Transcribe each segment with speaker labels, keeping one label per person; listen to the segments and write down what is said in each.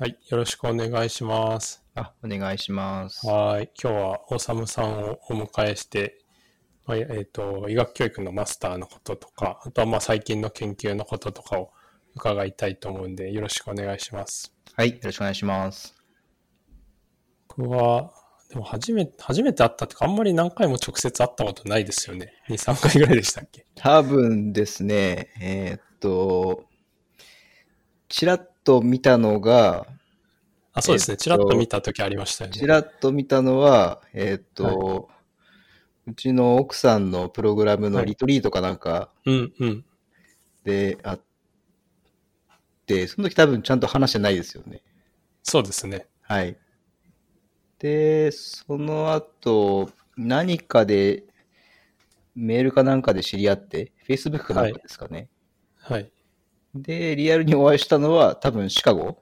Speaker 1: はい、よろしくお願いします。
Speaker 2: あ、お願いします。
Speaker 1: はい、今日はおさむさんをお迎えして、まあえっ、と、医学教育のマスターのこととか、あとはまあ最近の研究のこととかを伺いたいと思うんで、よろしくお願いします。
Speaker 2: はい、よろしくお願いします。
Speaker 1: 僕は、でも初めて、初めて会ったってか、あんまり何回も直接会ったことないですよね。2、3回ぐらいでしたっけ？
Speaker 2: 多分ですね、えーっと、ちらっと見たのが、
Speaker 1: あ、そうですね。
Speaker 2: えっと
Speaker 1: ちらっと見た時ありましたよね。
Speaker 2: ちらっと見たのは、えーっと、うちの奥さんのプログラムのリトリートかなんか
Speaker 1: うんうん。
Speaker 2: であって、その時多分ちゃんと話してないですよね。
Speaker 1: そうですね。
Speaker 2: はい。で、その後、何かで、メールかなんかで知り合って、Facebook かなんかですかね。
Speaker 1: はい。
Speaker 2: で、リアルにお会いしたのは多分シカゴ？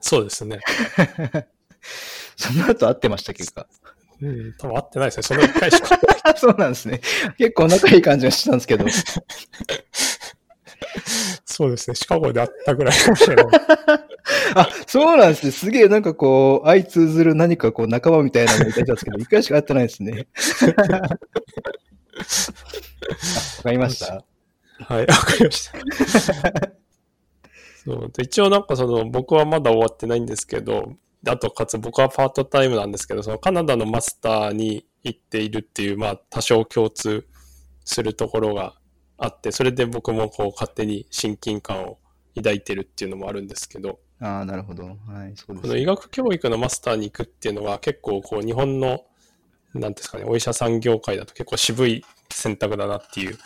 Speaker 1: そうですね。
Speaker 2: その後会ってました、結果。
Speaker 1: うん、多分会ってないですね。その1回しか。
Speaker 2: そうなんですね。結構仲いい感じがしてたんですけど。
Speaker 1: そうですね。シカゴで会ったぐらいかもしれない。
Speaker 2: あ、そうなんですね。すげえなんかこう、相通ずる何かこう仲間みたいなのがいたんですけど、一回しか会ってないですね。あわかりました
Speaker 1: はい、わかりました。そう。で一応なんかその僕はまだ終わってないんですけど、であとかつ僕はパートタイムなんですけど、そのカナダのマスターに行っているっていう、まあ多少共通するところがあって、それで僕もこう勝手に親近感を抱いてるっていうのもあるんですけど、
Speaker 2: ああ、なるほど。はい、そうです
Speaker 1: この医学教育のマスターに行くっていうのは結構こう日本の、なんですかね、お医者さん業界だと結構渋い選択だなっていう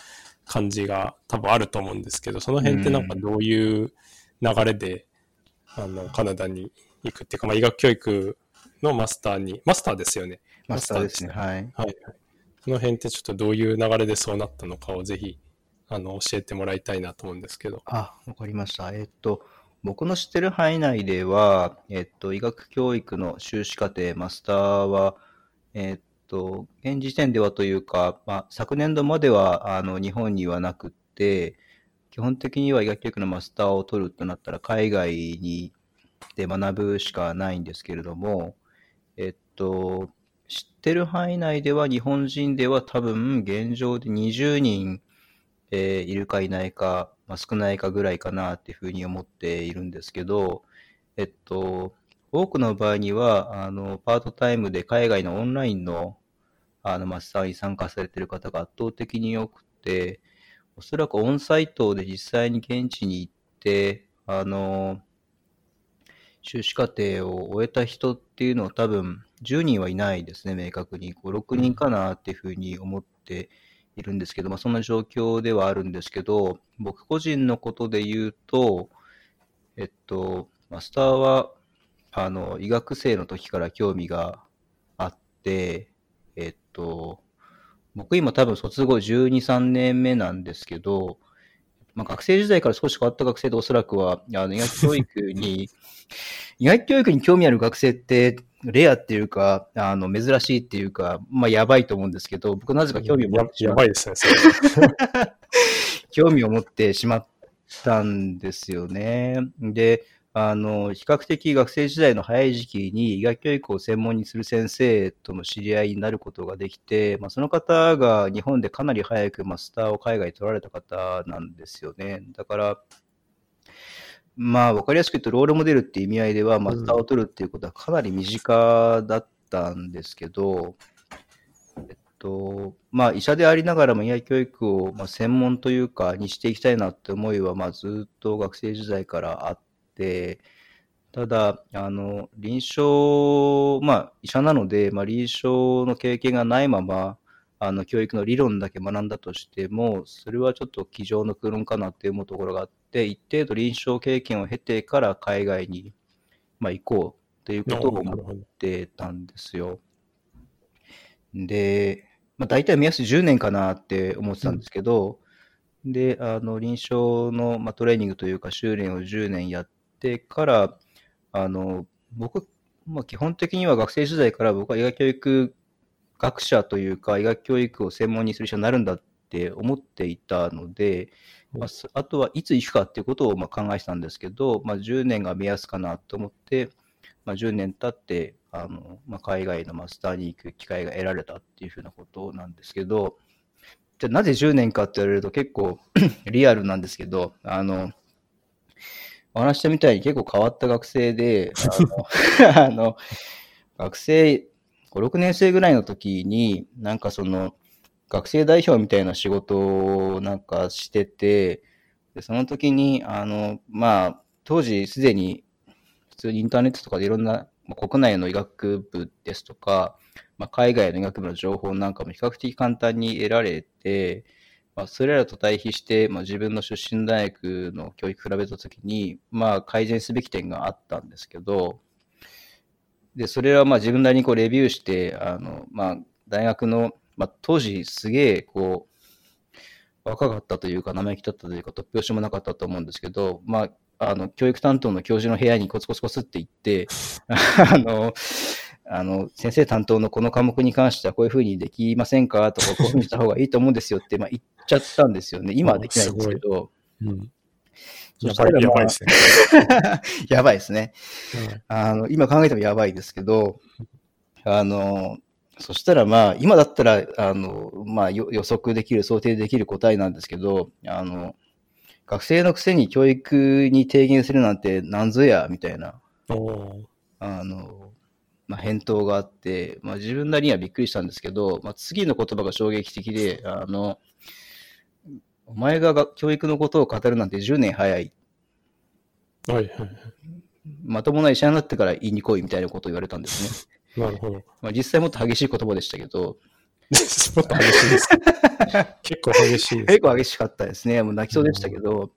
Speaker 1: 感じが多分あると思うんですけど、その辺ってなんかどういう流れで、あの、カナダに行くっていうか、まあ、医学教育のマスターに、マスターですよね。
Speaker 2: マスターですね。はい。
Speaker 1: はい、はい。その辺ってちょっとどういう流れでそうなったのかをぜひ、あの、教えてもらいたいなと思うんですけど。
Speaker 2: あ、わかりました。えっと、僕の知ってる範囲内では、えっと、医学教育の修士課程、マスターは、えっと、現時点ではというか、まあ、昨年度までは、あの、日本にはなくって、基本的には医学教育のマスターを取るとなったら、海外にで学ぶしかないんですけれども、えっと、知ってる範囲内では、日本人では多分、現状で20人、えーいるかいないか、まあ、少ないかぐらいかなっていうふうに思っているんですけど、えっと、多くの場合には、あの、パートタイムで海外のオンラインの、あの、マスターに参加されている方が圧倒的に多くて、おそらくオンサイトで実際に現地に行って、あの、修士課程を終えた人っていうのは多分10人はいないですね、明確に。5、6人かなっていうふうに思っているんですけど、まあそんな状況ではあるんですけど、僕個人のことで言うと、えっと、マスターは、あの、医学生の時から興味があって、えっと、僕今多分卒業12、3年目なんですけど、まあ、学生時代から少し変わった学生でおそらくは、あの医学教育に、医学教育に興味ある学生って、レアっていうか、あの、珍しいっていうか、まあ、やばいと思うんですけど、僕なぜか興味を持
Speaker 1: や
Speaker 2: ってしまっ
Speaker 1: やばいですね、それ。
Speaker 2: 興味を持ってしまったんですよね。で、あの、比較的学生時代の早い時期に医学教育を専門にする先生との知り合いになることができて、まあ、その方が日本でかなり早くマスターを海外に取られた方なんですよね。だから、まあ、わかりやすく言うと、ロールモデルっていう意味合いでは、マスターを取るっていうことはかなり身近だったんですけど、えっと、まあ、医者でありながらも医学教育を、まあ、専門というか、にしていきたいなって思いは、まあ、ずっと学生時代からあって、ただ、あの、臨床、まあ、医者なので、まあ、臨床の経験がないまま、あの、教育の理論だけ学んだとしても、それはちょっと机上の空論かなって思うところがあって、一定度臨床経験を経てから海外に、まあ、行こうということを思ってたんですよ。で、まあ、大体目安10年かなって思ってたんですけど、で、あの、臨床の、まあ、トレーニングというか、修練を10年やってから、あの、僕、まあ、基本的には学生時代から僕は医学教育学者というか、医学教育を専門にする人になるんだっって思っていたので、まあ、すあとはいつ行くかっていうことをまあ考えてたんですけど、まあ、10年が目安かなと思って、まあ、10年経って、あのまあ、海外のマスターに行く機会が得られたっていうふうなことなんですけど、じゃあなぜ10年かって言われると結構 リアルなんですけど、あの、お話ししたみたいに結構変わった学生で、あの、あの学生、5、6年生ぐらいの時に、なんかその、学生代表みたいな仕事をなんかしてて、でその時に、あの、まあ、当時すでに普通にインターネットとかでいろんな、まあ国内の医学部ですとか、まあ、海外の医学部の情報なんかも比較的簡単に得られて、まあ、それらと対比して、まあ、自分の出身大学の教育比べたときに、まあ、改善すべき点があったんですけど、で、それはまあ自分なりにこうレビューして、あの、まあ、大学の、まあ、当時すげえ、こう、若かったというか、生意気だったというか、突拍子もなかったと思うんですけど、まあ、あの、教育担当の教授の部屋にコツコツコツって行って、あの、あの、先生担当のこの科目に関してはこういうふうにできませんか？とか、こういうふうにした方がいいと思うんですよって、まあ、言っちゃったんですよね。今はできないんですけど。
Speaker 1: うん。
Speaker 2: そ
Speaker 1: やばい、
Speaker 2: したらまあ
Speaker 1: やばいですね。
Speaker 2: やばいですね。
Speaker 1: はい
Speaker 2: あの、今考えてもやばいですけど、あの、そしたらまあ、今だったら、あの、まあ、よ予測できる、想定できる答えなんですけど、あの、学生のくせに教育に提言するなんてなんぞや、みたいな、あの、まあ、返答があって、まあ、自分なりにはびっくりしたんですけど、まあ、次の言葉が衝撃的で、あの、お前がが教育のことを語るなんて10年早い。
Speaker 1: はいはいはい。
Speaker 2: まともな医者になってから言いに来いみたいなことを言われたんですね。
Speaker 1: なるほど。
Speaker 2: まあ、実際もっと激しい言葉でしたけど、
Speaker 1: もっと激しいですか 結構激しいです。
Speaker 2: 結構激しかったですね。もう泣きそうでしたけど、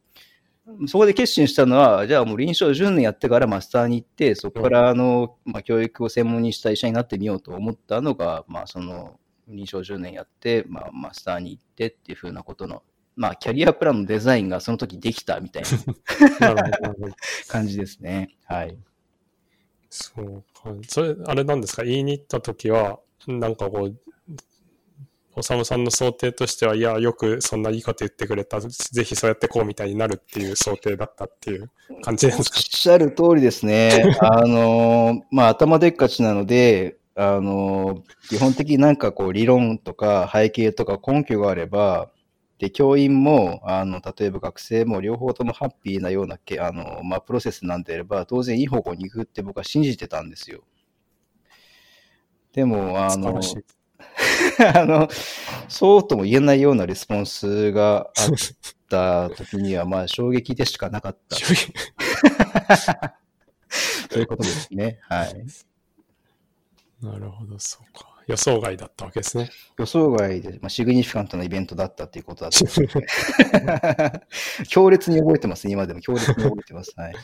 Speaker 2: そこで決心したのは、じゃあもう臨床10年やってからマスターに行って、そこからあの、まあ、教育を専門にした医者になってみようと思ったのが、まあ、その臨床10年やって、まあ、マスターに行ってっていうふうなことの、まあ、キャリアプランのデザインがその時できたみたいな。感じですね。はい。
Speaker 1: そうか。それ、あれなんですか？言いに行った時は、なんかこう、おさむさんの想定としては、いや、よくそんないいこと言ってくれた。ぜひそうやってこうみたいになるっていう想定だったっていう感じですか？
Speaker 2: しゃる通りですね。あの、まあ、頭でっかちなので、あの、基本的になんかこう理論とか背景とか根拠があれば、で、教員も、あの、例えば学生も両方ともハッピーなようなけ、あの、まあ、プロセスなんであれば、当然いい方向に行くって僕は信じてたんですよ。でも、あの。あの、そうとも言えないようなレスポンスがあった時には、まあ、衝撃でしかなかった。そういうことですね。はい。
Speaker 1: なるほど、そうか。予想外だったわけですね。
Speaker 2: 予想外で、まあ、シグニフィカントなイベントだったっていうことだった。強烈に覚えてます、今でも強烈に覚えてます。はい。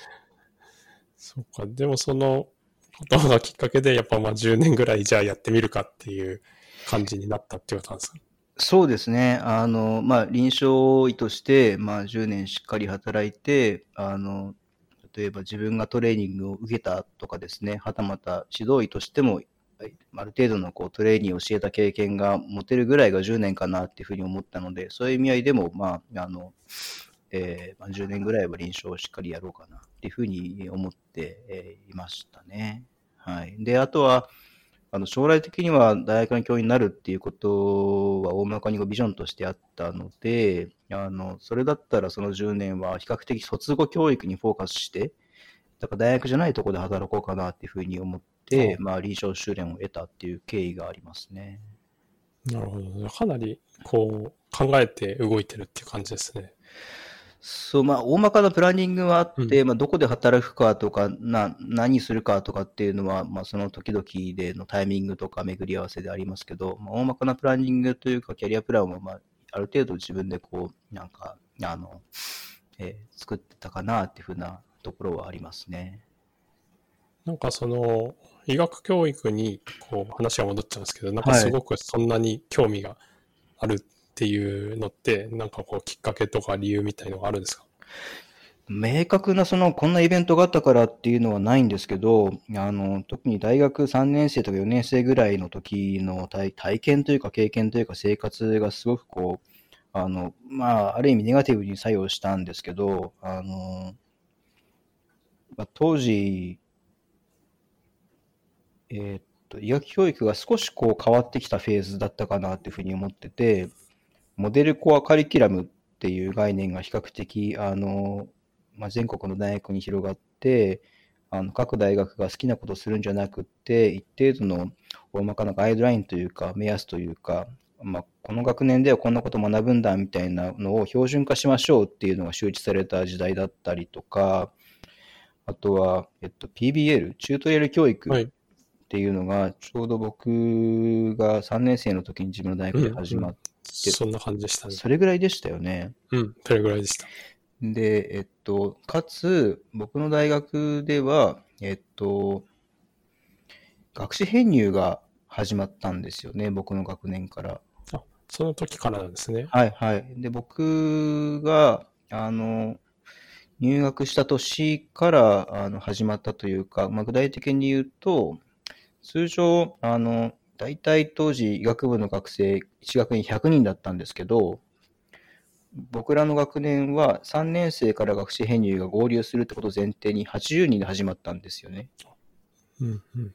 Speaker 1: そうか。でもそのことがきっかけで、やっぱまあ10年ぐらいじゃあやってみるかっていう感じになったっていうことなんですか？
Speaker 2: そうですね。あの、まあ、臨床医として、まあ、10年しっかり働いて、あの、例えば自分がトレーニングを受けたとかですね、はたまた指導医としても、ある程度のこうトレーニングを教えた経験が持てるぐらいが10年かなっていうふうに思ったので、そういう意味合いでも、まあ、あの、えーまあ、10年ぐらいは臨床をしっかりやろうかなっていうふうに思って、えーいましたね。はい。で、あとは、あの将来的には大学の教員になるっていうことは大まかにビジョンとしてあったので、あのそれだったらその10年は比較的卒後教育にフォーカスして、だから大学じゃないところで働こうかなっていうふうに思って、まあ、臨床修練を得たっていう経緯がありますね。
Speaker 1: なるほど。かなりこう考えて動いてるっていう感じですね。
Speaker 2: そう、まあ、大まかなプランニングはあって、まあ、どこで働くかとか、な、何するかとかっていうのは、まあ、その時々でのタイミングとか巡り合わせでありますけど、まあ、大まかなプランニングというか、キャリアプランは、まあ、ある程度自分でこう、なんか、あの、えー作ってたかなっていうふうなところはありますね。
Speaker 1: なんかその医学教育にこう話が戻っちゃうんですけど、なんかすごくそんなに興味があるっていうのって、なんかこうきっかけとか理由みたいのがあるんですか？
Speaker 2: 明確なその、こんなイベントがあったからっていうのはないんですけど、あの、特に大学3年生とか4年生ぐらいの時の体体験というか経験というか生活がすごくこう、あの、まあ、ある意味ネガティブに作用したんですけど、あの、まあ、当時、えっと、医学教育が少しこう変わってきたフェーズだったかなっていうふうに思ってて、モデルコアカリキュラムっていう概念が比較的、あの、まあ、全国の大学に広がって、あの各大学が好きなことをするんじゃなくって、一定度の大まかなガイドラインというか、目安というか、まあ、この学年ではこんなことを学ぶんだみたいなのを標準化しましょうっていうのが周知された時代だったりとか、あとは、えっと、PBL、チュートリアル教育
Speaker 1: はい。
Speaker 2: っていうのが、ちょうど僕が3年生の時に自分の大学で始まって、
Speaker 1: そんな感じでしたね。
Speaker 2: それぐらいでしたよね。
Speaker 1: うん、それぐらいでした。
Speaker 2: で、えっと、かつ、僕の大学では、えっと、学士編入が始まったんですよね、僕の学年から。
Speaker 1: あ、その時からなんですね。
Speaker 2: はいはい。で、僕が、あの、入学した年からあの始まったというか、まあ、具体的に言うと、通常、あの、大体当時医学部の学生、1学年100人だったんですけど、僕らの学年は3年生から学士編入が合流するってことを前提に80人で始まったんですよね。
Speaker 1: うん、うん。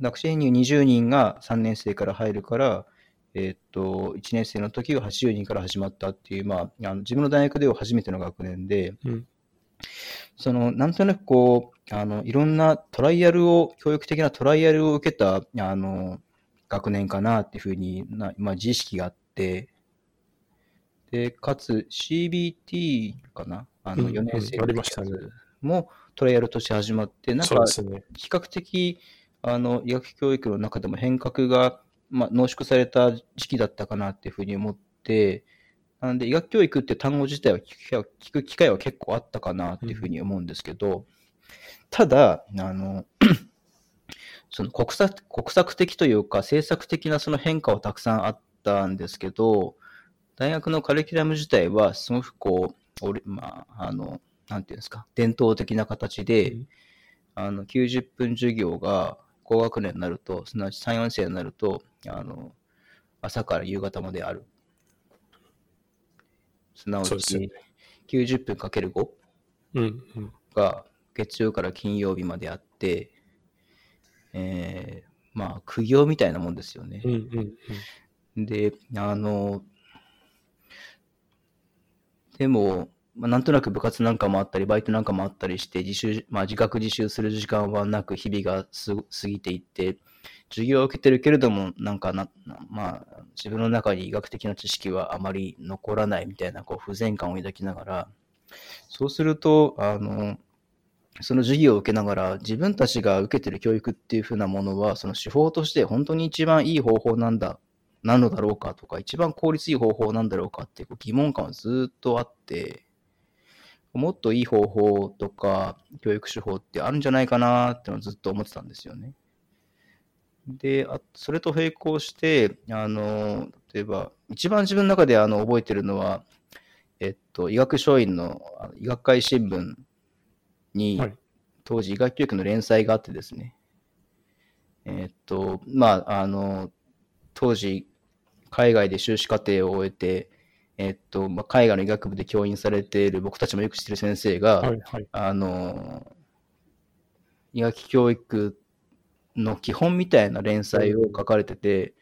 Speaker 2: 学士編入20人が3年生から入るから、えーっと、1年生の時は80人から始まったっていう、まあ、あの自分の大学では初めての学年で、
Speaker 1: うん
Speaker 2: その、なんとなくこう、あの、いろんなトライアルを、教育的なトライアルを受けた、あの、学年かなっていうふうにな、まあ、自意識があって、で、かつ CBT かな？あの、
Speaker 1: うん
Speaker 2: 4年生の
Speaker 1: うんありましたね。
Speaker 2: もトライアルとして始まって、なんか。比較的あの医学教育の中でも変革が、まあ、濃縮された時期だったかなっていうふうに思って、なので医学教育って単語自体は聞く機会は聞く機会は結構あったかなっていうふうに思うんですけど、ただ、あの、その国策国策的というか政策的なその変化はたくさんあったんですけど、大学のカリキュラム自体はすごくこう、俺まあ、あの、なんていうんですか、伝統的な形で、
Speaker 1: うん
Speaker 2: あの、90分授業が高学年になると、すなわち3、4世になると、あの、朝から夕方まである。すなわち
Speaker 1: そうですよね、
Speaker 2: 90分かける5
Speaker 1: うん、うん。
Speaker 2: が月曜から金曜日まであって、えー、まあ、苦行みたいなもんですよね
Speaker 1: うん、。うん、うん。
Speaker 2: で、あの、でも、まあ、なんとなく部活なんかもあったり、バイトなんかもあったりして、自習、まあ、自覚自習する時間はなく、日々がす過ぎていって、授業を受けてるけれども、なんかな、なまあ、自分の中に医学的な知識はあまり残らないみたいな、こう、不全感を抱きながら、そうすると、あの、その授業を受けながら、自分たちが受けてる教育っていう風なものは、その手法として本当に一番いい方法なんだ、なのだろうかとか、一番効率いい方法なんだろうかっていう疑問感はずっとあって、もっといい方法とか、教育手法ってあるんじゃないかなってのをずっと思ってたんですよね。で、あそれと並行して、あの、例えば、一番自分の中であの覚えてるのは、えっと、医学書院のあの医学会新聞に、
Speaker 1: はい
Speaker 2: 当時医学教育の連載があってですね、えっと、まあ、あの、当時、海外で修士課程を終えて、えっと、まあ、海外の医学部で教員されている僕たちもよく知ってる先生が、
Speaker 1: はい、はい。
Speaker 2: あの、医学教育の基本みたいな連載を書かれてて、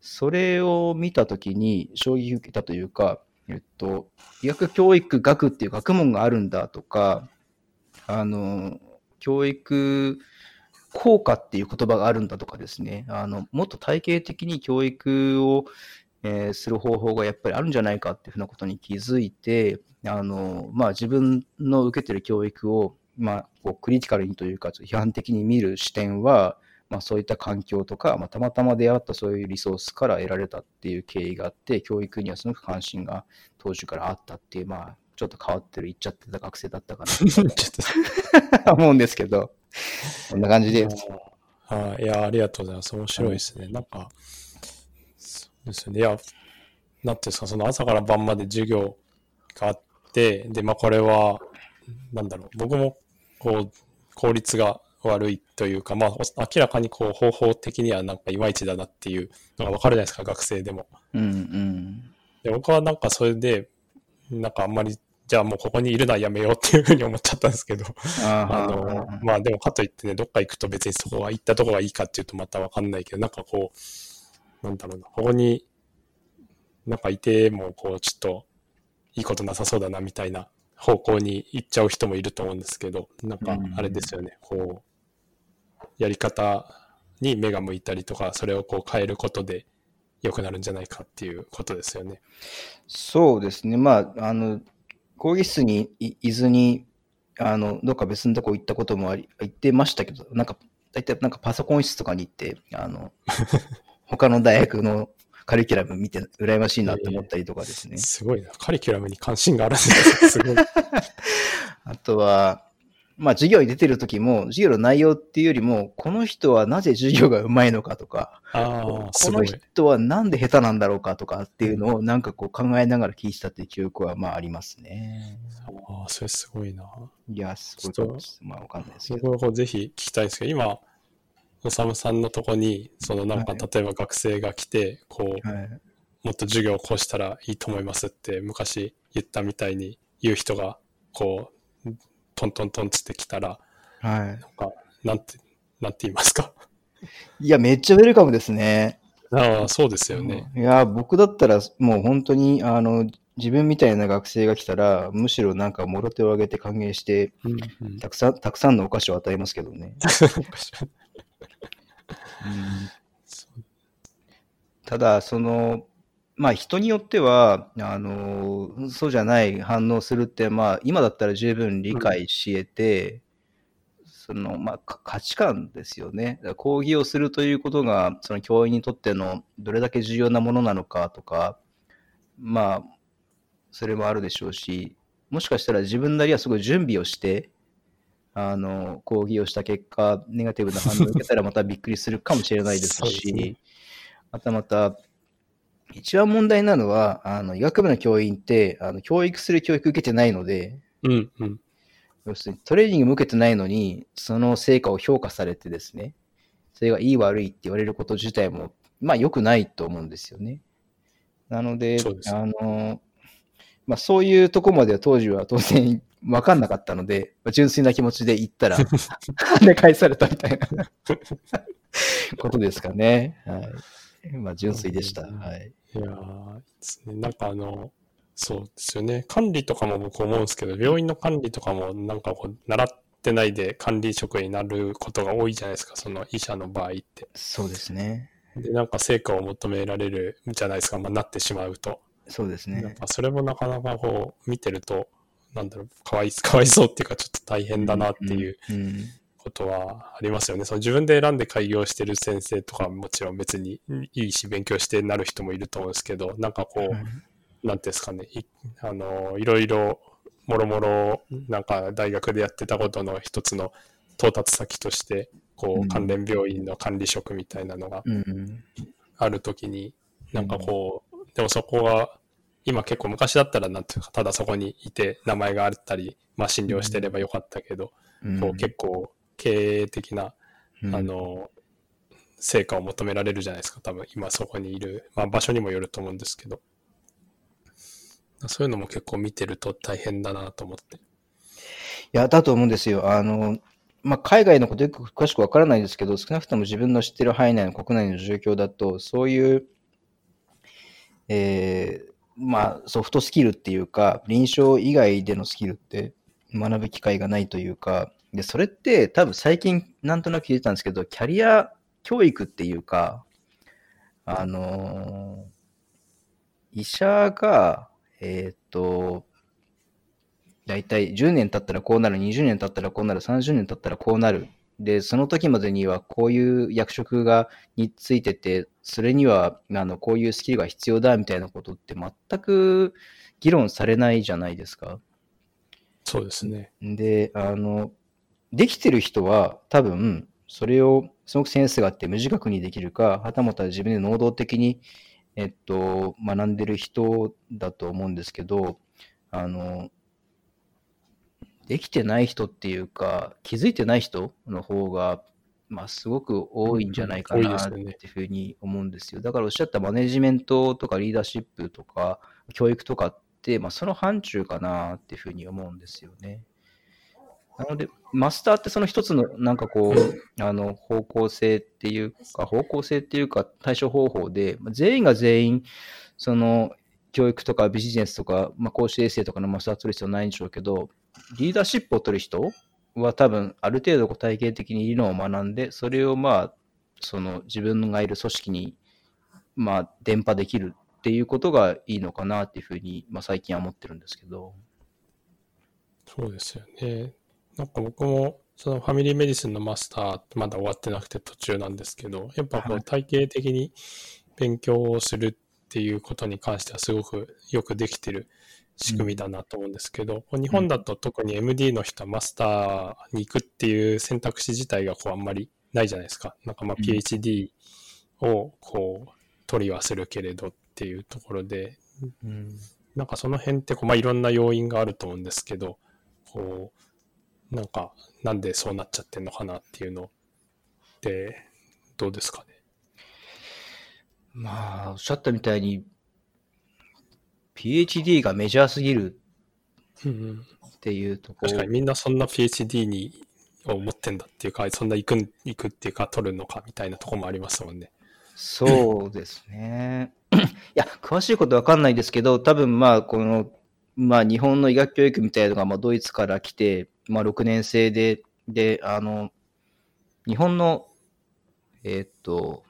Speaker 2: それを見たときに衝撃を受けたというか、えっと、医学教育学っていう学問があるんだとか、あの、教育効果っていう言葉があるんだとかですね、あの、もっと体系的に教育を、えーする方法がやっぱりあるんじゃないかっていうふうなことに気づいて、あの、まあ自分の受けてる教育を、まあ、こうクリティカルにというか、批判的に見る視点は、まあそういった環境とか、まあたまたま出会ったそういうリソースから得られたっていう経緯があって、教育にはすごく関心が当時からあったっていう、まあちょっと変わってる、言っちゃってた学生だったか
Speaker 1: ちょっ
Speaker 2: なと 思うんですけど、こんな感じで
Speaker 1: と。はい、いや、ありがとうございます。面白いですね。なんか、そうですよね。いや、なんていうんですか、その朝から晩まで授業があって、で、まあこれは、なんだろう、僕も、こう、効率が悪いというか、まあ、お明らかにこう、方法的にはなんかいまいちだなっていうのがわかるじゃないですか、学生でも。
Speaker 2: うんうん。
Speaker 1: で僕はなんかそれで、なんかあんまり、じゃあもうここにいるのはやめようっていうふうに思っちゃったんですけど、あ
Speaker 2: あ
Speaker 1: の、まあでもかといってね、どっか行くと別にそこは行ったとこがいいかっていうとまたわかんないけど、なんかこう、なんだろうな、ここになんかいてもこうちょっといいことなさそうだなみたいな方向に行っちゃう人もいると思うんですけど、なんかあれですよね、こう、やり方に目が向いたりとか、それをこう変えることで良くなるんじゃないかっていうことですよね。
Speaker 2: そうですね。まあ、あの、講義室にいずに、あの、どっか別のとこ行ったこともあり、行ってましたけど、なんか、大体なんかパソコン室とかに行って、あの、他の大学のカリキュラム見て羨ましいなって思ったりとかですね。
Speaker 1: すごいな。カリキュラムに関心があるんですすごい。
Speaker 2: あとは、まあ授業に出てる時も、授業の内容っていうよりも、この人はなぜ授業がうまいのかとか、
Speaker 1: こ
Speaker 2: の人はなんで下手なんだろうかとかっていうのをなんかこう考えながら聞いてたっていう記憶はまあありますね。
Speaker 1: ああ、それすごいな。
Speaker 2: いや、すごいまあわかんないですけ
Speaker 1: ど。僕ぜひ聞きたいんですけど、今、おさむさんのとこに、そのなんか、例えば学生が来て、こう、はい、もっと授業をこうしたらいいと思いますって昔言ったみたいに言う人が、こう、トントントンつってきたら、
Speaker 2: はい。なん
Speaker 1: か、なんて、なんて言いますか？
Speaker 2: いや、めっちゃウェルカムですね。
Speaker 1: ああ、そうですよね。
Speaker 2: いや、僕だったら、もう本当に、あの、自分みたいな学生が来たら、むしろなんかもろ手を挙げて歓迎して、うんうん、たくさん、たくさんのお菓子を与えますけどね。ただ、その、まあ人によっては、あの、そうじゃない反応するって、まあ今だったら十分理解し得て、うん、その、まあ価値観ですよね。講義をするということが、その教員にとってのどれだけ重要なものなのかとか、まあ、それもあるでしょうし、もしかしたら自分なりはすごい準備をして、あの、講義をした結果、ネガティブな反応を受けたらまたびっくりするかもしれないですし、ね、またまた、一番問題なのは、あの、医学部の教員って、あの、教育する教育受けてないので、
Speaker 1: うんうん。
Speaker 2: 要するにトレーニングも受けてないのに、その成果を評価されてですね、それがいい悪いって言われること自体も、まあ良くないと思うんですよね。なので、であの、まあそういうとこまでは当時は当然わかんなかったので、純粋な気持ちで行ったら、跳ね返されたみたいな ことですかね。はい。まあ、純粋でした。はい。
Speaker 1: いやー、なんかあの、そうですよね。管理とかも僕思うんですけど、病院の管理とかもなんかこう、習ってないで管理職になることが多いじゃないですか、その医者の場合って。
Speaker 2: そうですね。
Speaker 1: で、なんか成果を求められるじゃないですか、まあ、なってしまうと。
Speaker 2: そうですね。
Speaker 1: なんかそれもなかなかこう、見てると、なんだろう、かわい、かわいそうっていうか、ちょっと大変だなっていうことはありますよね。その自分で選んで開業してる先生とかもちろん別にいいし、勉強してなる人もいると思うんですけど、なんかこう、なんていうんですかね、いあの、いろいろ、もろもろ、なんか大学でやってたことの一つの到達先として、こう、関連病院の管理職みたいなのがあるときに、なんかこう、でもそこは今結構昔だったらなんていうか、ただそこにいて名前があったり、まあ診療してればよかったけど、うん、こう結構経営的な、うん、あの、成果を求められるじゃないですか、多分今そこにいる、まあ場所にもよると思うんですけど、そういうのも結構見てると大変だなと思って。い
Speaker 2: や、だと思うんですよ。あの、まあ、海外のことよく詳しくわからないですけど、少なくとも自分の知ってる範囲内の国内の状況だと、そういう、えー、まあ、ソフトスキルっていうか、臨床以外でのスキルって学ぶ機会がないというか、で、それって多分最近なんとなく聞いてたんですけど、キャリア教育っていうか、あのー、医者が、えっ、ー、と、だいたい10年経ったらこうなる、20年経ったらこうなる、30年経ったらこうなるで、その時までにはこういう役職が、についてて、それには、あの、こういうスキルが必要だみたいなことって全く議論されないじゃないですか。
Speaker 1: そうですね。
Speaker 2: で、あの、できてる人は多分、それをすごくセンスがあって無自覚にできるか、はたまた自分で能動的に、えっと、学んでる人だと思うんですけど、あの、できてない人っていうか、気づいてない人の方が、まあ、すごく多いんじゃないかなっていうふうに思うんですよ。だからおっしゃったマネジメントとかリーダーシップとか教育とかって、まあ、その範疇かなっていうふうに思うんですよね。なので、マスターってその一つのなんかこう、あの方向性っていうか、方向性っていうか対処方法で、まあ全員が全員、その教育とかビジネスとか、まあ、講師衛生とかのマスター取る必要ないんでしょうけど、リーダーシップを取る人は多分ある程度こう体系的に理論を学んで、それをまあ、その自分がいる組織にまあ伝播できるっていうことがいいのかなっていうふうに、まあ、最近は思ってるんですけど。
Speaker 1: そうですよね。なんか僕も、そのファミリーメディスンのマスターまだ終わってなくて途中なんですけど、やっぱこ
Speaker 2: はい。
Speaker 1: う体系的に勉強をするっていうことに関してはすごくよくできてる仕組みだなと思うんですけど、こう日本だと特に MD の人はマスターに行くっていう選択肢自体がこうあんまりないじゃないですか。なんかまあ
Speaker 2: うん。
Speaker 1: PhD をこう取りはするけれどっていうところで、
Speaker 2: うん。
Speaker 1: なんかその辺ってこう、まあ、いろんな要因があると思うんですけど、こう、なんか、なんでそうなっちゃってんのかなっていうのって、どうですかね？
Speaker 2: まあ、おっしゃったみたいに、PhD がメジャーすぎるっていうところ
Speaker 1: 確かにみんなそんな PhD にを持ってんだっていうか、そんな行くん行くっていうか、取るのかみたいなところもありますもんね。
Speaker 2: そうですね。いや、詳しいことわかんないですけど、多分まあ、この、まあ、日本の医学教育みたいなのが、まあ、ドイツから来て、まあ、6年生で、で、あの、日本の、えーっと、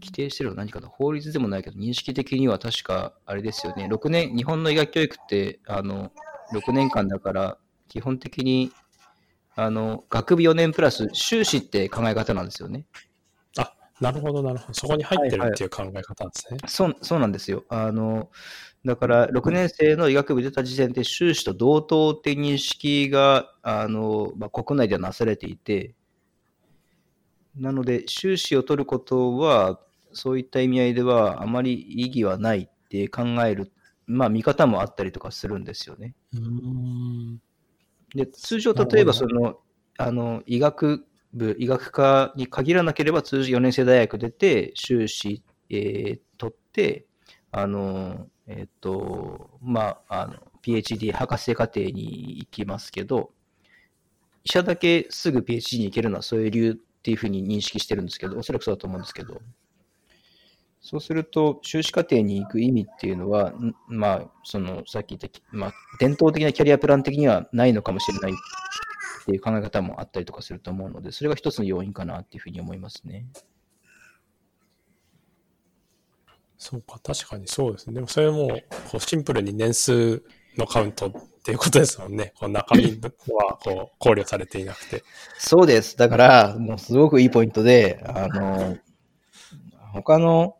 Speaker 2: 規定してるのは何かな法律でもないけど、認識的には確か、あれですよね、6年、日本の医学教育って、あの、6年間だから、基本的に、あの、学部4年プラス修士って考え方なんですよね。
Speaker 1: あ、なるほど、なるほど。そこに入ってるっていう考え方なんですね。
Speaker 2: そうそうなんですよ。あのだから、6年生の医学部出た時点で修士と同等って認識があの、まあ、国内ではなされていて、なので、修士を取ることは、そういった意味合いでは、あまり意義はないって考える、まあ、見方もあったりとかするんですよね。
Speaker 1: うーん。
Speaker 2: で通常、例えばそのあの医学部、医学科に限らなければ、通常4年生大学出て、修士、えー取って、あの、えっ、と、まあ、あの、PhD 博士課程に行きますけど、医者だけすぐ PhD に行けるのはそういう理由っていうふうに認識してるんですけど、おそらくそうだと思うんですけど、そうすると、修士課程に行く意味っていうのは、まあ、その、さっき言った、まあ、伝統的なキャリアプラン的にはないのかもしれない。っていう考え方もあったりとかすると思うので、それが一つの要因かなっていうふうに思いますね。
Speaker 1: そうか、確かにそうですね。でもそれも、こうシンプルに年数のカウントっていうことですもんね。こう中身は こう考慮されていなくて。
Speaker 2: そうです。だから、もうすごくいいポイントで、あの、他の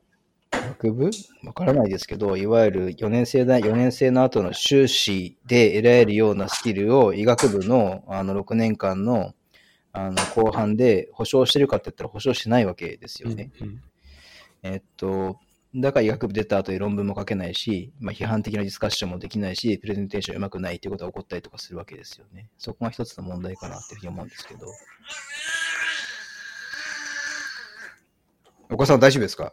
Speaker 2: 学部？わからないですけど、いわゆる4年生だ、4年生の後の修士で得られるようなスキルを医学部のあの6年間のあの後半で保証してるかって言ったら保証してないわけですよね。
Speaker 1: うん
Speaker 2: えっと、だから医学部出た後に論文も書けないし、まあ、批判的なディスカッションもできないし、プレゼンテーションうまくないっていうことが起こったりとかするわけですよね。そこが一つの問題かなっていうふうに思うんですけど。お子さん大丈夫ですか？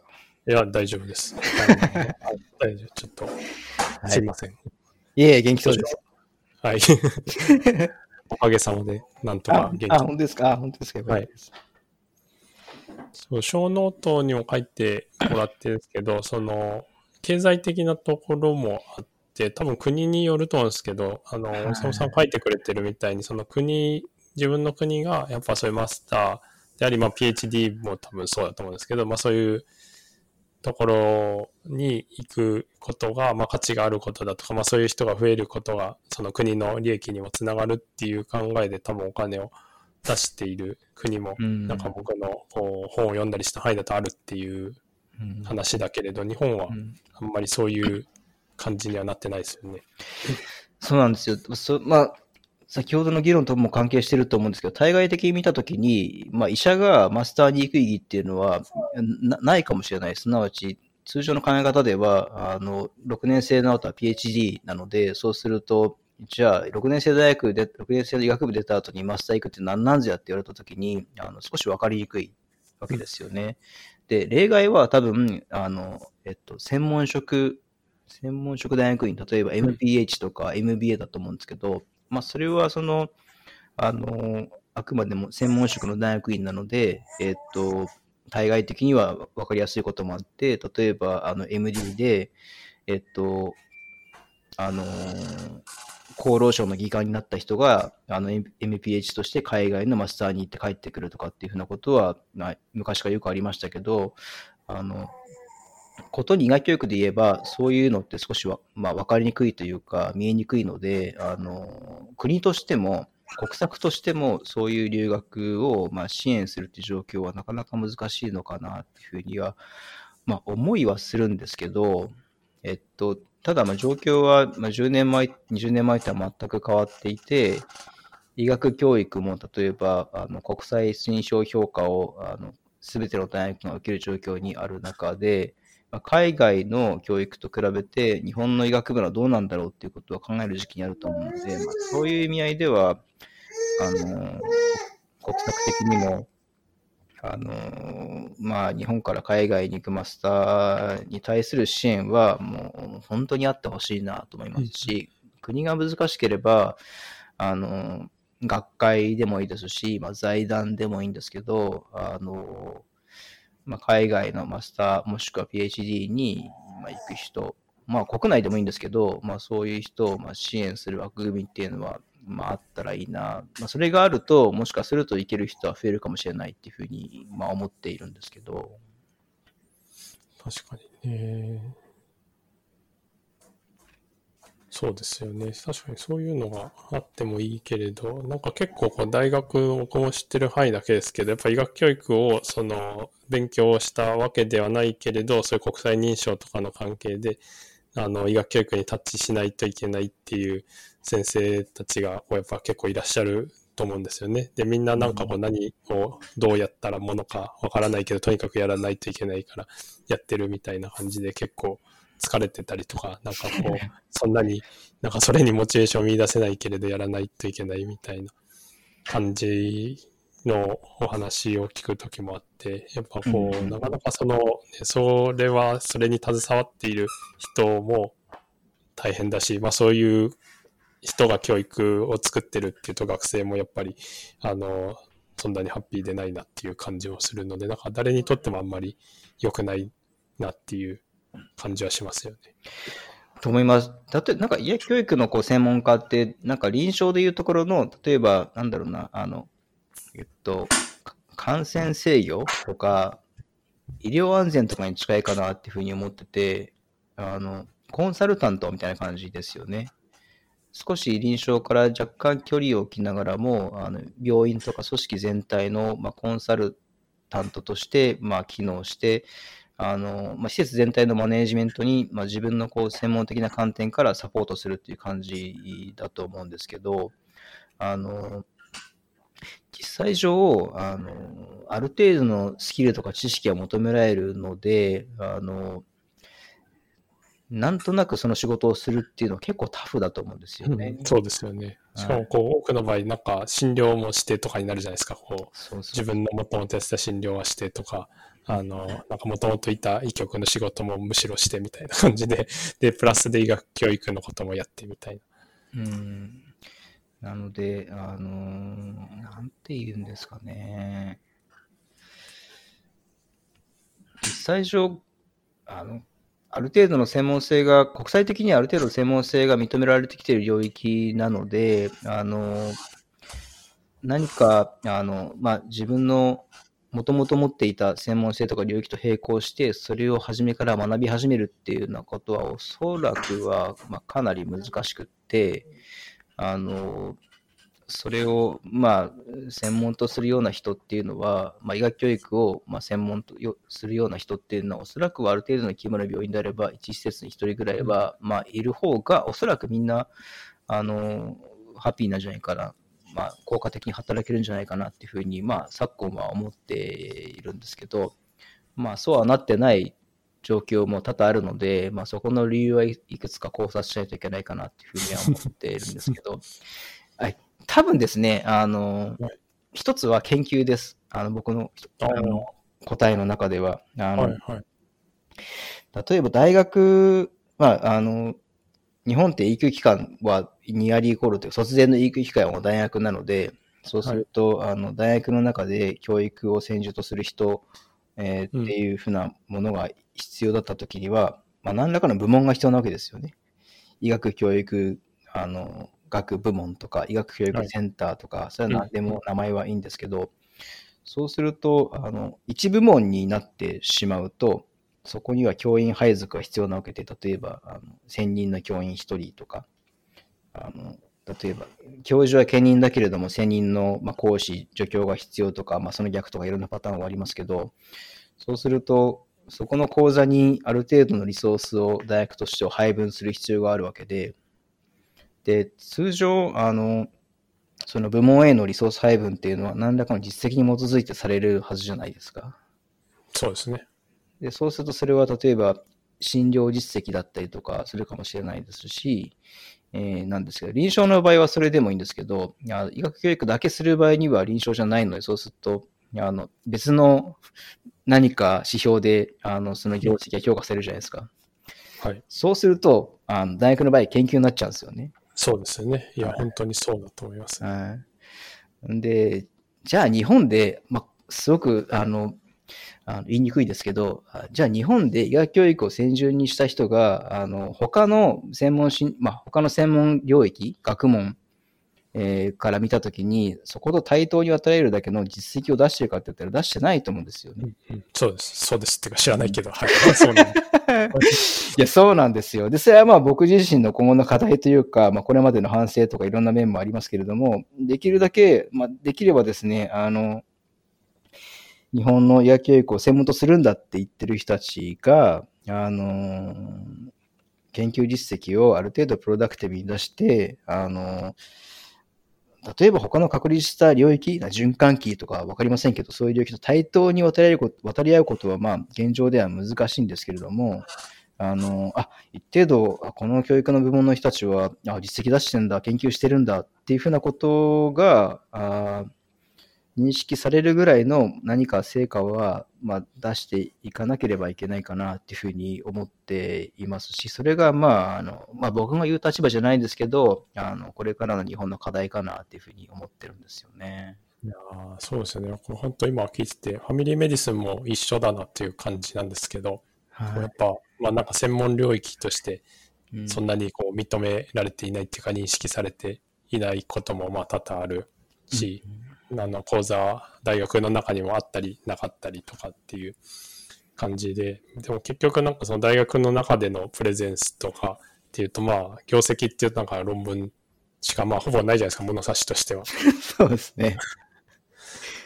Speaker 1: いや、大丈夫です。はい大丈夫。ちょっと、
Speaker 2: はい
Speaker 1: すいません。
Speaker 2: いえ元気そうです。
Speaker 1: はい。おかげさまで、なんと
Speaker 2: あ
Speaker 1: か元、気
Speaker 2: あ本当ですか？あ本当ですか？よかったです
Speaker 1: そう、小ノートにも書いてもらってるんですけど、その、経済的なところもあって、多分国によると思うんですけど、あの、
Speaker 2: はい
Speaker 1: 大沢さん書いてくれてるみたいに、その国、自分の国がやっぱそういうマスターであり、まあ PhD も多分そうだと思うんですけど、まあそういうところに行くことが、まあ価値があることだとか、まあそういう人が増えることが、その国の利益にもつながるっていう考えで多分お金を出している国も
Speaker 2: うん
Speaker 1: なんか僕のこう本を読んだりした範囲だとあるっていう
Speaker 2: うん
Speaker 1: 話だけれど、日本は
Speaker 2: うん
Speaker 1: あんまりそういう感じにはなってないですよね。
Speaker 2: そうなんですよ。そまあ、先ほどの議論とも関係してると思うんですけど、対外的に見たときに、まあ、医者がマスターに行く意義っていうのはないかもしれない。すなわち、通常の考え方では、あの、6年生の後は PhD なので、そうすると、じゃあ、6年生大学で、6年生の医学部出た後にマスター行くって何なんぞやって言われた時に、あの少し分かりにくいわけですよね。で、例外は多分、あの、えっと、専門職、専門職大学院、例えば MPH とか MBA だと思うんですけど、まあ、それはその、あの、あくまでも専門職の大学院なので、えっと、対外的には分かりやすいこともあって、例えば、あの、MD で、えっと、あの厚労省の議官になった人が、あの、MPH として海外のマスターに行って帰ってくるとかっていうふうなことは、まあ、昔からよくありましたけど、あの、ことに医学教育で言えば、そういうのって少しは、まあ、分かりにくいというか、見えにくいので、あの、国としても、国策としても、そういう留学を、まあ、支援するっていう状況はなかなか難しいのかなっていうふうには、まあ、思いはするんですけど、えっと、ただ、状況は、まあ、10年前、20年前とは全く変わっていて、医学教育も例えばあの国際推奨評価をあの全ての大学が受ける状況にある中で、海外の教育と比べて日本の医学部はどうなんだろうっていうことは考える時期にあると思うので、まあ、そういう意味合いではあの国策的にもあのまあ、日本から海外に行くマスターに対する支援はもう本当にあってほしいなと思いますし、国が難しければ、あの学会でもいいですし、まあ、財団でもいいんですけど、あのまあ、海外のマスターもしくは PhD に行く人、まあ、国内でもいいんですけど、まあ、そういう人をまあ支援する枠組みっていうのはまあ、あったらいいな。まあ、それがあると、もしかするといける人は増えるかもしれないっていうふうに、まあ、思っているんですけど。
Speaker 1: 確かにね。そうですよね。確かにそういうのがあってもいいけれど、なんか結構こう大学を僕も知ってる範囲だけですけど、やっぱ医学教育をその勉強したわけではないけれど、そういう国際認証とかの関係で、あの医学教育にタッチしないといけないっていう先生たちがこうやっぱ結構いらっしゃると思うんですよね。で、みんななんかこう何をどうやったらものかわからないけど、とにかくやらないといけないからやってるみたいな感じで結構疲れてたりとか、なんかこう、そんなに、なんかそれにモチベーションを見出せないけれどやらないといけないみたいな感じのお話を聞くときもあって、やっぱこう、なかなかその、ね、それは、それに携わっている人も大変だし、まあそういう人が教育を作ってるっていうと学生もやっぱり、あの、そんなにハッピーでないなっていう感じをするので、なんか誰にとってもあんまり良くないなっていう感じはしますよね。
Speaker 2: と思います。だって、なんか医薬教育のこう専門家って、なんか臨床でいうところの、例えば、なんだろうな、あの、えっと、感染制御とか、医療安全とかに近いかなっていうふうに思ってて、あの、コンサルタントみたいな感じですよね。少し臨床から若干距離を置きながらも、あの病院とか組織全体の、まあ、コンサルタントとして、まあ、機能して、あのまあ、施設全体のマネージメントに、まあ、自分のこう専門的な観点からサポートするっていう感じだと思うんですけど、あの実際上あの、ある程度のスキルとか知識が求められるので、あのなんとなくその仕事をするっていうのは結構タフだと思うんですよね。
Speaker 1: うん、そうですよね。しかもこう、多くの場合、なんか診療もしてとかになるじゃないですか。こう自分のもともとやってた診療はしてとか、あの、なんかもともといた医局の仕事もむしろしてみたいな感じで、で、プラスで医学教育のこともやってみたい
Speaker 2: な。うん。なので、あのー、なんて言うんですかね。実際上、あの、ある程度の専門性が、国際的にある程度専門性が認められてきている領域なので、あの、何か、あの、まあ、自分のもともと持っていた専門性とか領域と並行して、それを初めから学び始めるっていうようなことは、おそらくは、まあ、かなり難しくって、あの、それを、まあ、専門とするような人っていうのは、まあ、医学教育を、まあ、専門とするような人っていうのは、おそらくはある程度の規模の病院であれば、1施設に1人ぐらいは、まあ、いる方が、おそらくみんな、あの、ハッピーなんじゃないかな、まあ、効果的に働けるんじゃないかなっていうふうに、まあ、昨今は思っているんですけど、まあ、そうはなってない状況も多々あるので、まあ、そこの理由はいくつか考察しないといけないかなっていうふうには思っているんですけど、はい、多分ですね、あの、はい、一つは研究です。あの僕のあの答えの中では。あの、はいはい、例えば大学、まあ、あの、日本って育期間は2割イコールという卒前の育期間は大学なので、そうすると、はい、あの大学の中で教育を専従とする人、えー、っていうふうなものが必要だったときには、まあ、何らかの部門が必要なわけですよね。医学教育あの学部門とか、医学教育センターとか、はい、それは何でも名前はいいんですけど、そうすると、あの一部門になってしまうと、そこには教員配属が必要なわけで、例えば、あの専任の教員1人とか、あの例えば、教授は兼任だけれども、専任の、まあ、講師、助教が必要とか、まあ、その逆とかいろんなパターンはありますけど、そうすると、そこの講座にある程度のリソースを大学としては配分する必要があるわけで、で、通常、あの、その部門へのリソース配分っていうのは何らかの実績に基づいてされるはずじゃないですか。
Speaker 1: そうですね。
Speaker 2: で、そうするとそれは例えば診療実績だったりとかするかもしれないですし、えー、なんですけど、臨床の場合はそれでもいいんですけど、医学教育だけする場合には臨床じゃないので、そうすると、あの別の何か指標であのその業績が評価されるじゃないですか。
Speaker 1: はい、
Speaker 2: そうするとあの、大学の場合研究になっちゃうんですよね。
Speaker 1: そうですよね。いや、はい、本当にそうだと思います。
Speaker 2: はい、で、じゃあ日本で、まあ、すごくあのあの言いにくいですけど、じゃあ日本で医学教育を専従にした人が、あの他の専門し、まあ、他の専門領域、学問、えー、から見たときに、そこと対等に与えるだけの実績を出してるかって言ったら出してないと思うんですよね。
Speaker 1: うんうん、そうです。そうです。っていうか知らないけど、はい。そうなん い
Speaker 2: や、そうなんですよ。で、それはまあ僕自身の今後の課題というか、まあこれまでの反省とかいろんな面もありますけれども、できるだけ、まあできればですね、あの、日本の野球教育を専門とするんだって言ってる人たちが、あの、研究実績をある程度プロダクティブに出して、あの、例えば他の確立した領域、循環器とか分かりませんけど、そういう領域と対等に渡り合うこと渡り合うことは、まあ、現状では難しいんですけれども、あの、あ、一定度、この教育の部門の人たちは、あ、実績出してんだ、研究してるんだっていうふうなことが、あ認識されるぐらいの何か成果は、まあ、出していかなければいけないかなっていうふうに思っていますし、それが、まあ、あの、まあ、僕が言う立場じゃないんですけど、あの、これからの日本の課題かなっていうふうに思ってるんですよね。
Speaker 1: いやそうですよね。これ本当今聞いてて、ファミリーメディスンも一緒だなっていう感じなんですけど、はい、やっぱ、まあなんか専門領域として、そんなにこう認められていないっていうか認識されていないこともまあ多々あるし、うんあの講座大学の中にもあったりなかったりとかっていう感じででも結局なんかその大学の中でのプレゼンスとかっていうとまあ業績っていうなんか論文しかまあほぼないじゃないですか物差しとしては。
Speaker 2: そうですね。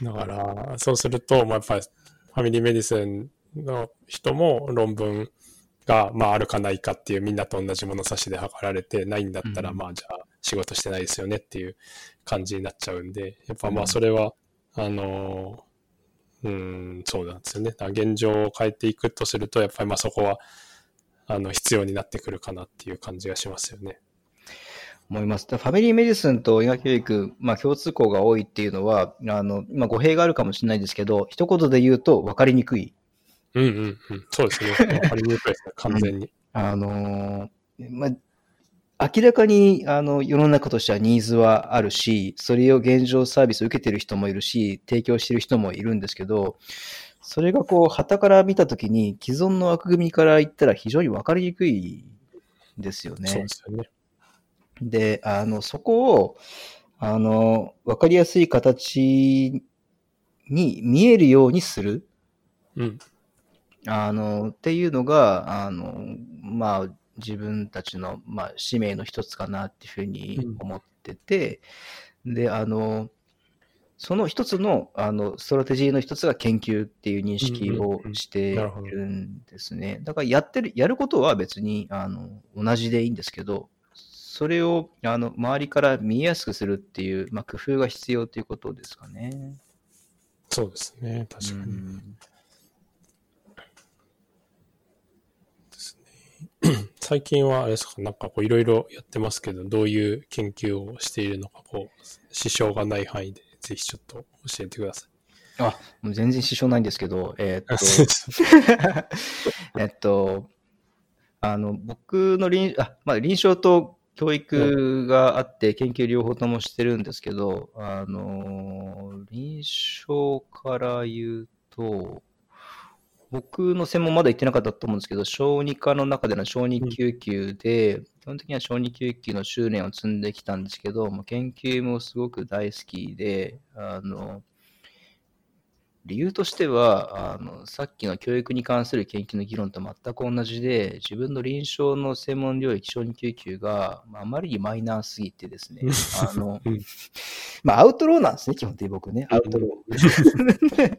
Speaker 1: だからそうすると、まあ、やっぱりファミリーメディスンの人も論文が、まあ、あるかないかっていうみんなと同じ物差しで測られてないんだったら、まあじゃあ仕事してないですよねっていう感じになっちゃうんで、やっぱまあそれは、あの、うん、そうなんですよね。現状を変えていくとすると、やっぱりまあそこは、あの、必要になってくるかなっていう感じがしますよね。
Speaker 2: 思います。ファミリーメディスンと医学教育、まあ共通項が多いっていうのは、あの、今語弊があるかもしれないですけど、一言で言うと分かりにくい。
Speaker 1: うんうんうん。そうですね。分かりにくいですね、完全に。
Speaker 2: あのー、まあ、明らかにあの世の中としてはニーズはあるし、それを現状サービスを受けてる人もいるし、提供してる人もいるんですけど、それがこう、旗から見たときに、既存の枠組みから言ったら非常に分かりにくいですよね。
Speaker 1: そうですよね。
Speaker 2: で、あの、そこを、あの、分かりやすい形に見えるようにする。
Speaker 1: うん。
Speaker 2: あの、っていうのが、あの、まあ、自分たちの、まあ、使命の一つかなっていうふうに思ってて、うん、で、あの、その一つのあのストラテジーの一つが研究っていう認識をしているんですね。だからやってる、やることは別にあの同じでいいんですけど、それをあの周りから見えやすくするっていう、まあ、工夫が必要ということですかね。
Speaker 1: そうですね、確かに。最近はあれですか、なんかこういろいろやってますけど、どういう研究をしているのか、こう、支障がない範囲で、ぜひちょっと教えてください。
Speaker 2: あ、もう全然支障ないんですけど、えー、っと、えっと、あの、僕の臨、あ、まあ、臨床と教育があって、研究両方ともしてるんですけど、あの、臨床から言うと、僕の専門まだ行ってなかったと思うんですけど、小児科の中での小児救急で、うん、基本的には小児救急の修練を積んできたんですけど、研究もすごく大好きで、あの、理由としてはあの、さっきの教育に関する研究の議論と全く同じで、自分の臨床の専門領域、小児救急が、まあ、あまりにマイナーすぎてですね、あの、まあ、アウトローなんですね、基本的に僕ね、アウトロー。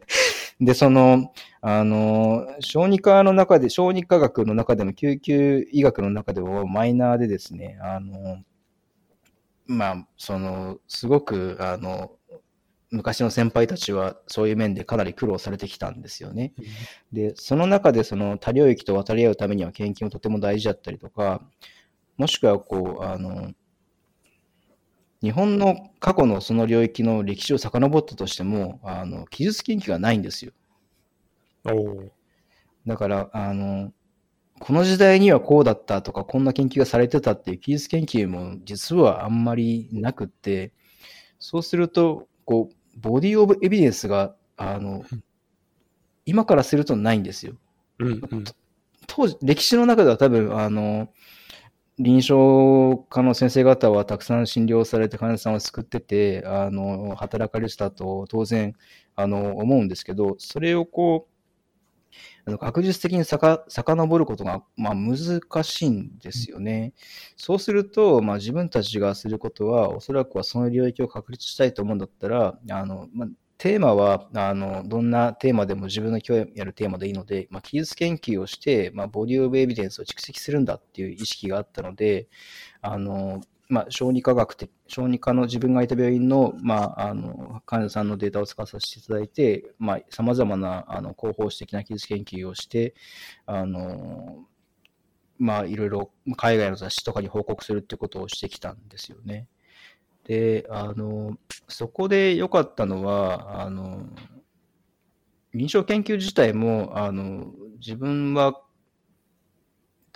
Speaker 2: で、その、あの、小児科の中で、小児科学の中でも、救急医学の中でもマイナーでですね、あの、まあ、その、すごく、あの、昔の先輩たちはそういう面でかなり苦労されてきたんですよね。で、その中でその多領域と渡り合うためには研究もとても大事だったりとか、もしくはこう、あの、日本の過去のその領域の歴史を遡ったとしても、あの、記述研究がないんですよ。だから、あの、この時代にはこうだったとか、こんな研究がされてたっていう記述研究も実はあんまりなくって、そうすると、こう、ボディオブエビデンスが、あの、今からするとないんですよ。
Speaker 1: うん、うん、
Speaker 2: 当時、歴史の中では多分、あの、臨床科の先生方はたくさん診療されて患者さんを救ってて、あの、働かれてたと当然、あの、思うんですけど、それをこう、あの確実的にさか遡ることが、まあ、難しいんですよね。そうすると、まあ、自分たちがすることは、おそらくはその領域を確立したいと思うんだったら、あのまあ、テーマは、あの、どんなテーマでも自分の興味あるテーマでいいので、まあ、技術研究をして、まあ、ボディオブエビデンスを蓄積するんだっていう意識があったので、あの、まあ、小児科学的、小児科の自分がいた病院の、まあ、あの、患者さんのデータを使わさせていただいて、まあ、様々な、あの、広報史的な技術研究をして、あの、まあ、いろいろ海外の雑誌とかに報告するってことをしてきたんですよね。で、あの、そこで良かったのは、あの、臨床研究自体も、あの、自分は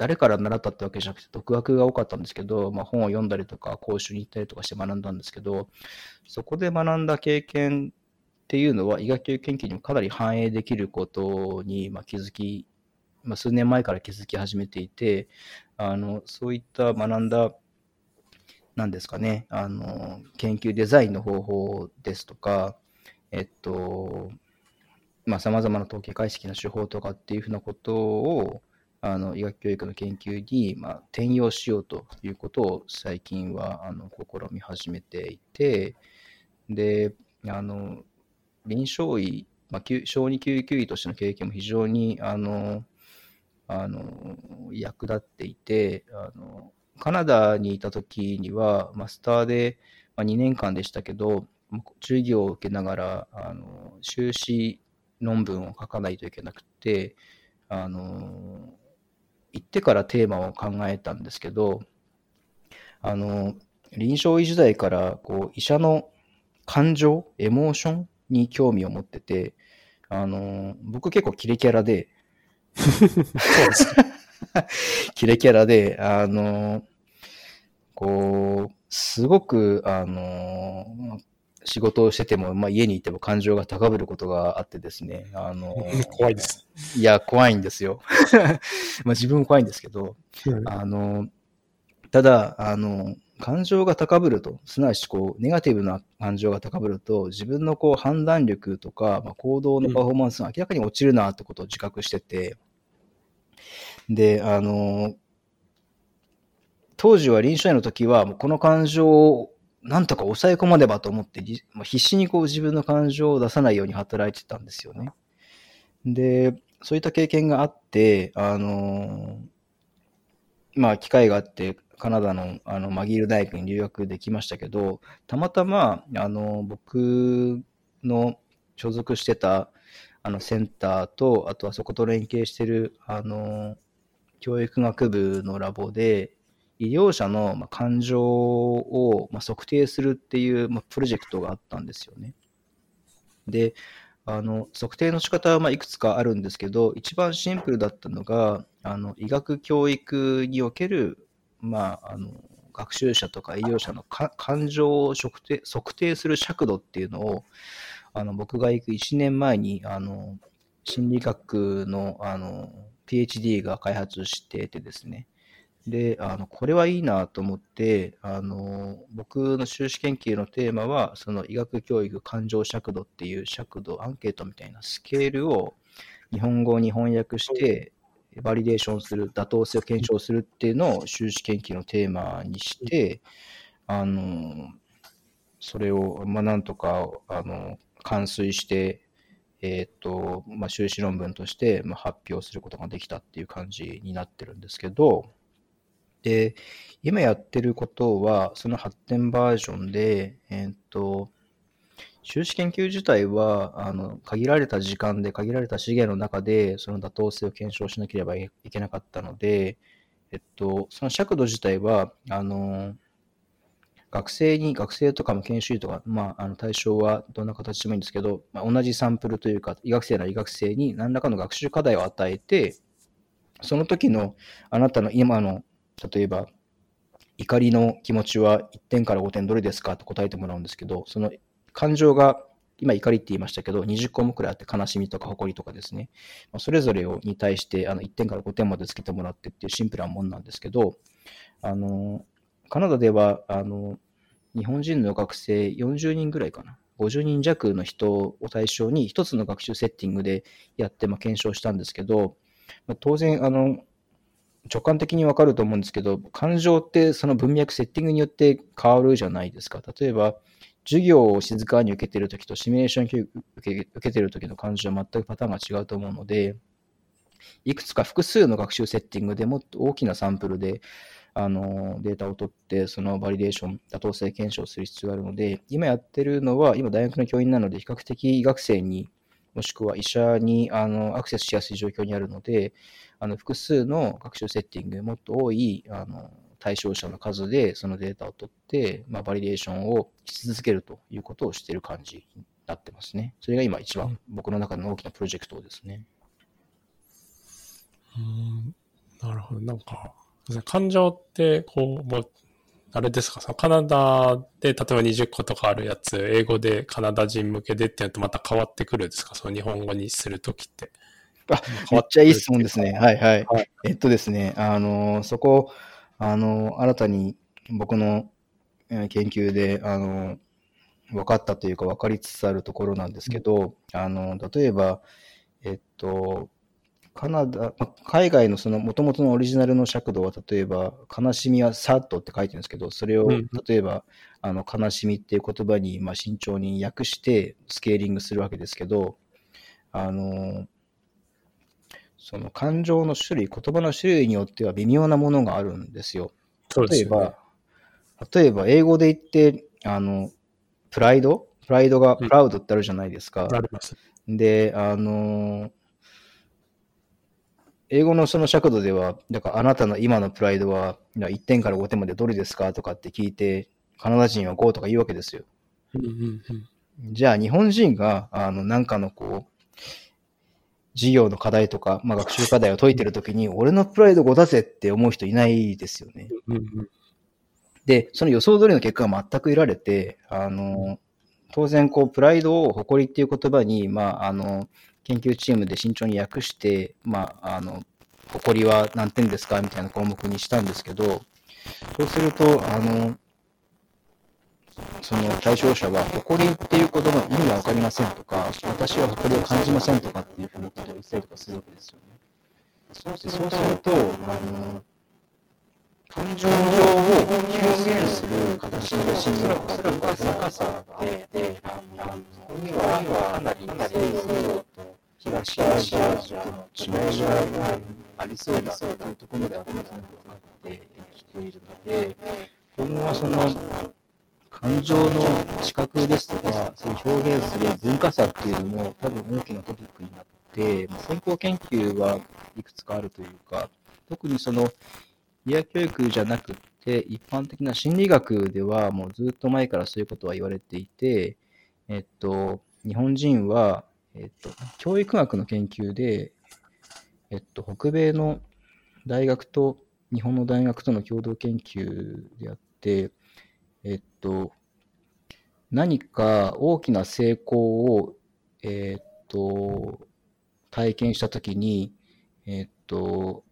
Speaker 2: 誰から習ったってわけじゃなくて、独学が多かったんですけど、まあ、本を読んだりとか、講習に行ったりとかして学んだんですけど、そこで学んだ経験っていうのは、医学教育研究にもかなり反映できることに、まあ、気づき、まあ、数年前から気づき始めていて、あのそういった学んだ、なんですかね、あの研究デザインの方法ですとか、えっと、まあ、様々な統計解析の手法とかっていうふうなことを、あの医学教育の研究に、まあ、転用しようということを最近はあの試み始めていて、で、あの臨床医、まあ、小児救急医としての経験も非常にあのあの役立っていてあの、カナダにいた時には、マスターで、まあ、2年間でしたけど、授業を受けながら、あの修士論文を書かないといけなくて、あの行ってからテーマを考えたんですけど、あの、臨床医時代からこう医者の感情、エモーションに興味を持ってて、あの、僕結構キレキャラで、そうです キレキャラで、あの、こう、すごく、あの、仕事をしてても、まあ、家にいても感情が高ぶることがあってですね、あの、
Speaker 1: 怖いです。
Speaker 2: いや、怖いんですよ。まあ自分も怖いんですけど、あの、ただ、あの、感情が高ぶると、すなわちこう、ネガティブな感情が高ぶると、自分のこう判断力とか、まあ、行動のパフォーマンスが明らかに落ちるなってことを自覚してて、で、あの、当時は臨床医の時は、この感情をなんとか抑え込まねばと思って、必死にこう自分の感情を出さないように働いてたんですよね。で、そういった経験があって、あの、まあ、機会があって、カナダのあのマギール大学に留学できましたけど、たまたま、あの、僕の所属してた、あの、センターと、あとはそこと連携してる、あの、教育学部のラボで、医療者の感情を測定するっていうプロジェクトがあったんですよね。で、あの測定の仕方はまいくつかあるんですけど、一番シンプルだったのが、あの医学教育における、まあ、あの学習者とか医療者のか感情を測定測定する尺度っていうのを、あの僕が行く1年前にあの心理学のあの PhD が開発しててですね、で、あの、これはいいなと思って、あの、僕の修士研究のテーマは、その医学教育感情尺度っていう尺度、アンケートみたいなスケールを日本語に翻訳して、バリデーションする、妥当性を検証するっていうのを修士研究のテーマにして、あの、それを、まあ、なんとか、あの、完遂して、えっ、と、まあ、修士論文として、ま、発表することができたっていう感じになってるんですけど、で、今やってることは、その発展バージョンで、えっ、と、修士研究自体は、あの、限られた時間で、限られた資源の中で、その妥当性を検証しなければいけなかったので、えっと、その尺度自体は、あの、学生に、学生とかも研修医とか、まあ、あの対象はどんな形でもいいんですけど、まあ、同じサンプルというか、医学生なら医学生に何らかの学習課題を与えて、その時のあなたの今の、例えば、怒りの気持ちは1点から5点どれですか？と答えてもらうんですけど、その感情が、今怒りって言いましたけど、20項目くらいあって悲しみとか誇りとかですね、まあそれぞれをに対してあの1点から5点までつけてもらってっていうシンプルなもんなんですけど、あの、カナダでは、あの、日本人の学生40人ぐらいかな。50人弱の人を対象に一つの学習セッティングでやって、まあ、検証したんですけど、まあ、当然、あの、直感的にわかると思うんですけど、感情ってその文脈、セッティングによって変わるじゃないですか。例えば、授業を静かに受けてるときとシミュレーション受け受けてるときの感情は全くパターンが違うと思うので、いくつか複数の学習セッティングでもっと大きなサンプルであのデータを取って、そのバリデーション、妥当性検証する必要があるので、今やってるのは、今大学の教員なので、比較的医学生に、もしくは医者にあのアクセスしやすい状況にあるので、あの複数の学習セッティング、もっと多いあの対象者の数でそのデータを取って、まあ、バリデーションをし続けるということをしている感じになってますね。それが今一番僕の中の大きなプロジェクトですね。
Speaker 1: うんなるほど。なんか、感情って、こう、もう、あれですか、そのカナダで例えば20個とかあるやつ、英語でカナダ人向けでっていうのとまた変わってくるんですか？その日本語にするときって。
Speaker 2: あ、めっちゃいい質問ですね。はい。はい。えっとですね、あの、そこ、あの、新たに僕のえー研究で、あの、分かったというか分かりつつあるところなんですけど、あの、例えば、えっと、カナダ、ま海外のその元々のオリジナルの尺度は、例えば、悲しみはサッとって書いてるんですけど、それを
Speaker 1: うん
Speaker 2: 例えば、あの、悲しみっていう言葉に、まあ、慎重に訳してスケーリングするわけですけど、あの、その感情の種類、言葉の種類によっては微妙なものがあるんですよ。例え
Speaker 1: すよね
Speaker 2: ば。、例えば英語で言って、あの、プライド？プライドが、
Speaker 1: うん
Speaker 2: プラウドってあるじゃないですか。
Speaker 1: あります。
Speaker 2: で、あの、英語のその尺度では、だからあなたの今のプライドは1点から5点までどれですか？とかって聞いて、カナダ人は5とか言うわけですよ。
Speaker 1: うんうんうん。
Speaker 2: じゃあ日本人が、あの、なんかのこう、授業の課題とか、まあ、学習課題を解いてるときに、俺のプライド5だぜって思う人いないですよね。
Speaker 1: うんうん
Speaker 2: で、その予想通りの結果が全く得られて、あの、当然、こう、プライドを誇りっていう言葉に、まあ、あの、研究チームで慎重に訳して、まあ、あの、誇りは何点ですか？みたいな項目にしたんですけど、そうすると、あの、その対象者は、誇りっていう言葉の意味がわかりませんとか、私は誇りを感じませんとかっていうふうに言ったりとかするわけですよね。そうすると、あの、感情を表現する形のシーンがそれは高さがあって、あの、ここにはかなり西洋と東アジアの違いがありそうだというところでは分かってきているので、今後はその感情の知覚ですとか、そういう表現する文化差っていうのも多分大きなトピックになって、まあ先行研究はいくつかあるというか、特にその、医薬教育じゃなくて、一般的な心理学ではもうずっと前からそういうことは言われていて、えっと、日本人は、えっと、教育学の研究で、えっと、北米の大学と日本の大学との共同研究であって、えっと、何か大きな成功を、えっと、体験したときに、えっと、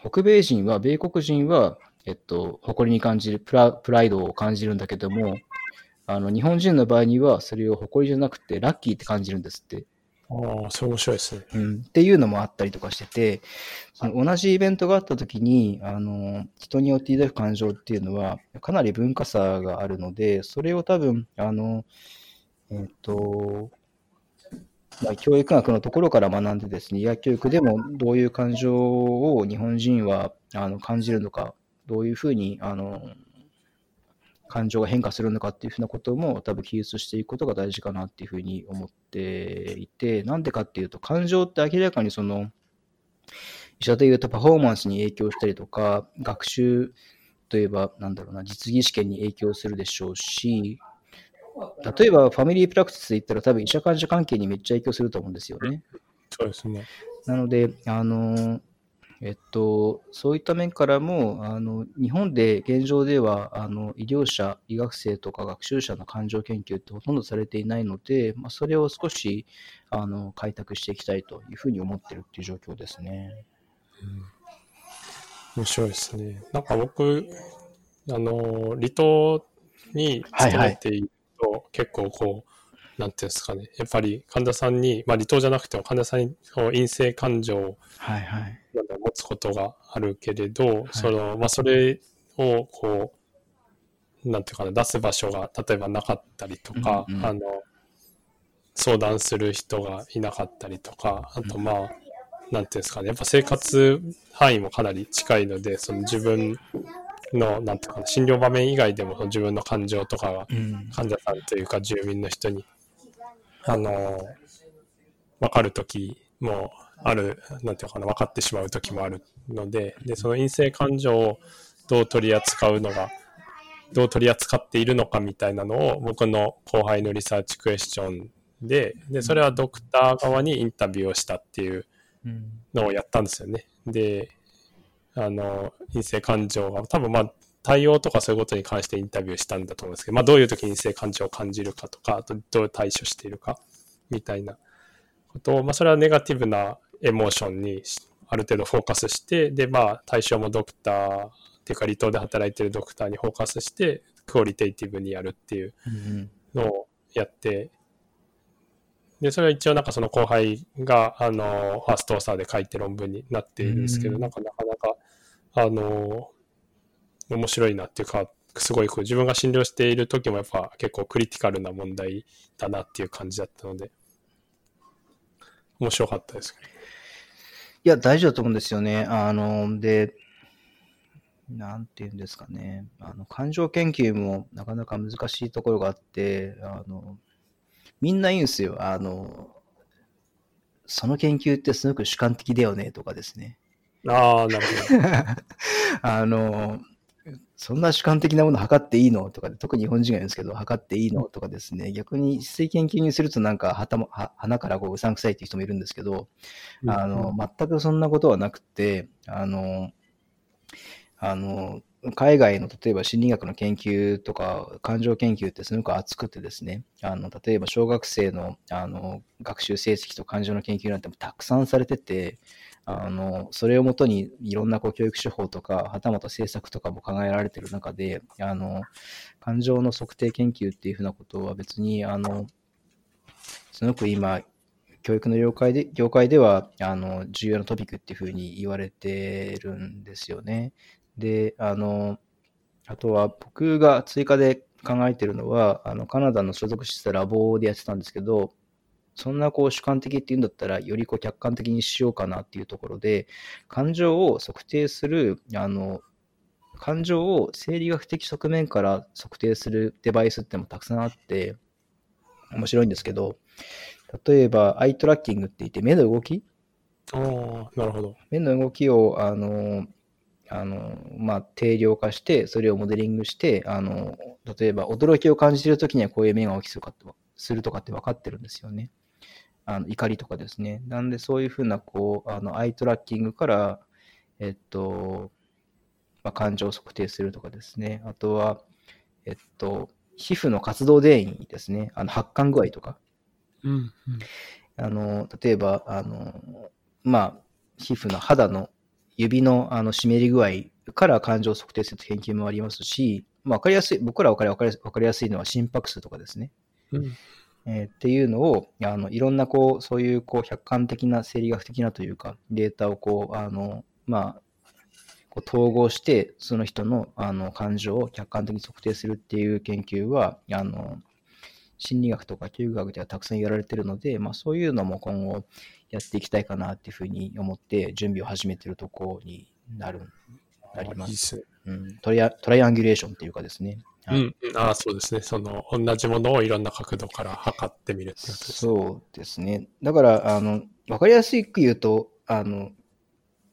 Speaker 2: 北米人は、米国人は、えっと、誇りに感じるプラ、プライドを感じるんだけども、あの、日本人の場合には、それを誇りじゃなくて、ラッキーって感じるんですって。
Speaker 1: ああ、それ面白いですね。
Speaker 2: うん。っていうのもあったりとかしてて、その同じイベントがあった時に、あの、人によって抱く感情っていうのは、かなり文化差があるので、それを多分、あの、えっ、ー、と、まあ、教育学のところから学んでですね、医薬教育でもどういう感情を日本人はあの感じるのか、どういうふうにあの感情が変化するのかっていうふうなことも多分記述していくことが大事かなっていうふうに思っていて、なんでかっていうと感情って明らかにその医者で言うとパフォーマンスに影響したりとか、学習といえばなんだろうな、実技試験に影響するでしょうし、例えばファミリープラクティスで言ったら多分医者患者関係にめっちゃ影響すると思うんですよね。
Speaker 1: そうですね。
Speaker 2: なので、あの、えっと、そういった面からも、あの、日本で現状では、あの、医療者、医学生とか学習者の感情研究ってほとんどされていないので、まあ、それを少し、あの、開拓していきたいというふうに思ってるっていう状況ですね。
Speaker 1: うん、面白いですね。なんか僕、あの、離島に勤めていると、はいはい、結構こう、なんていうんですかね、やっぱり患者さんに、まあ、離島じゃなくても患者さんに陰性感情を持つことがあるけれど、はい。はい、そのまあ、それをこう、なんていうかな、出す場所が例えばなかったりとか、うんうん、あの相談する人がいなかったりとか、あとまあ、なんていうんですかね、やっぱ生活範囲もかなり近いので、その自分の、なんていうかな、診療場面以外でも自分の感情とかが、患者さんというか住民の人にあの、わかるときもある、なんていうかな、分かってしまうときもあるので、で、その陰性感情をどう取り扱うのが、どう取り扱っているのかみたいなのを僕の後輩のリサーチクエスチョンで、で、それはドクター側にインタビューをしたっていうのをやったんですよね。で、あの、陰性感情が、多分まあ、対応とかそういうことに関してインタビューしたんだと思うんですけど、まあ、どういう時に性感情を感じるかとか、あとどう対処しているかみたいなことを、まあ、それはネガティブなエモーションにある程度フォーカスして、で、まあ、対象もドクターっていうか、離島で働いてるドクターにフォーカスして、クオリテイティブにやるっていうのをやって、で、それは一応なんかその後輩が、あの、ファーストオーサーで書いて論文になっているんですけど、なんかなかなか、あの、面白いなっていうか、すごいこう自分が診療している時もやっぱ結構クリティカルな問題だなっていう感じだったので、面白かったです
Speaker 2: いや、大事だと思うんですよね。あの、で、なんていうんですかね。あの、感情研究もなかなか難しいところがあって、あの、みんな言うんですよ。あの、その研究ってすごく主観的だよねとかですね。
Speaker 1: ああ、なるほど。
Speaker 2: あの、そんな主観的なもの測っていいの？とかで、特に日本人が言うんですけど、測っていいの？とかですね、逆に一斉研究にするとなんかはたもは鼻からこううさんくさいっていう人もいるんですけど、あの、全くそんなことはなくて、あの、あの、海外の例えば心理学の研究とか感情研究ってすごく熱くてですね、あの、例えば小学生のあの学習成績と感情の研究なんてもたくさんされてて、あの、それをもとにいろんなこう教育手法とか、はたまた政策とかも考えられている中で、あの、感情の測定研究っていうふうなことは別に、あの、すごく今、教育の業界で業界ではあの重要なトピックっていうふうに言われてるんですよね。で、あの、あとは僕が追加で考えてるのは、あのカナダの所属してたラボでやってたんですけど、そんなこう主観的っていうんだったら、よりこう客観的にしようかなっていうところで、感情を測定する、あの、感情を生理学的側面から測定するデバイスってもたくさんあって、面白いんですけど、例えば、アイトラッキングって言って、目の動き？
Speaker 1: ああ、なるほど。
Speaker 2: 目の動きを、あの、あの、まあ、定量化して、それをモデリングして、あの、例えば驚きを感じているときにはこういう目が起きそうかってするとかって分かってるんですよね。あの怒りとかですね。なんでそういうふうな、こう、あの、アイトラッキングから、えっと、まあ、感情を測定するとかですね。あとは、えっと、皮膚の活動電位ですね。あの、発汗具合とか。
Speaker 1: うん。うん
Speaker 2: あの、例えば、あの、まあ、皮膚の肌の指のあの湿り具合から感情を測定する研究もありますし、まあ、わかりやすい、僕らわかりわかりわかりやすいのは心拍数とかですね。
Speaker 1: うん。
Speaker 2: えーっていうのを、あの、いろんな、こう、そういう、こう、客観的な、生理学的なというか、データを、こう、あの、まあ、こう統合して、その人の、あの、感情を客観的に測定するっていう研究は、あの、心理学とか教育学ではたくさんやられてるので、まあ、そういうのも今後やっていきたいかなっていうふうに思って、準備を始めてるところになる、なります。うん、トライアトライアンギュレーションっていうかですね。
Speaker 1: うん。うんああ、そうですね。その、同じものをいろんな角度から測ってみるってことですね。
Speaker 2: そうですね。だから、あの、わかりやすく言うと、あの、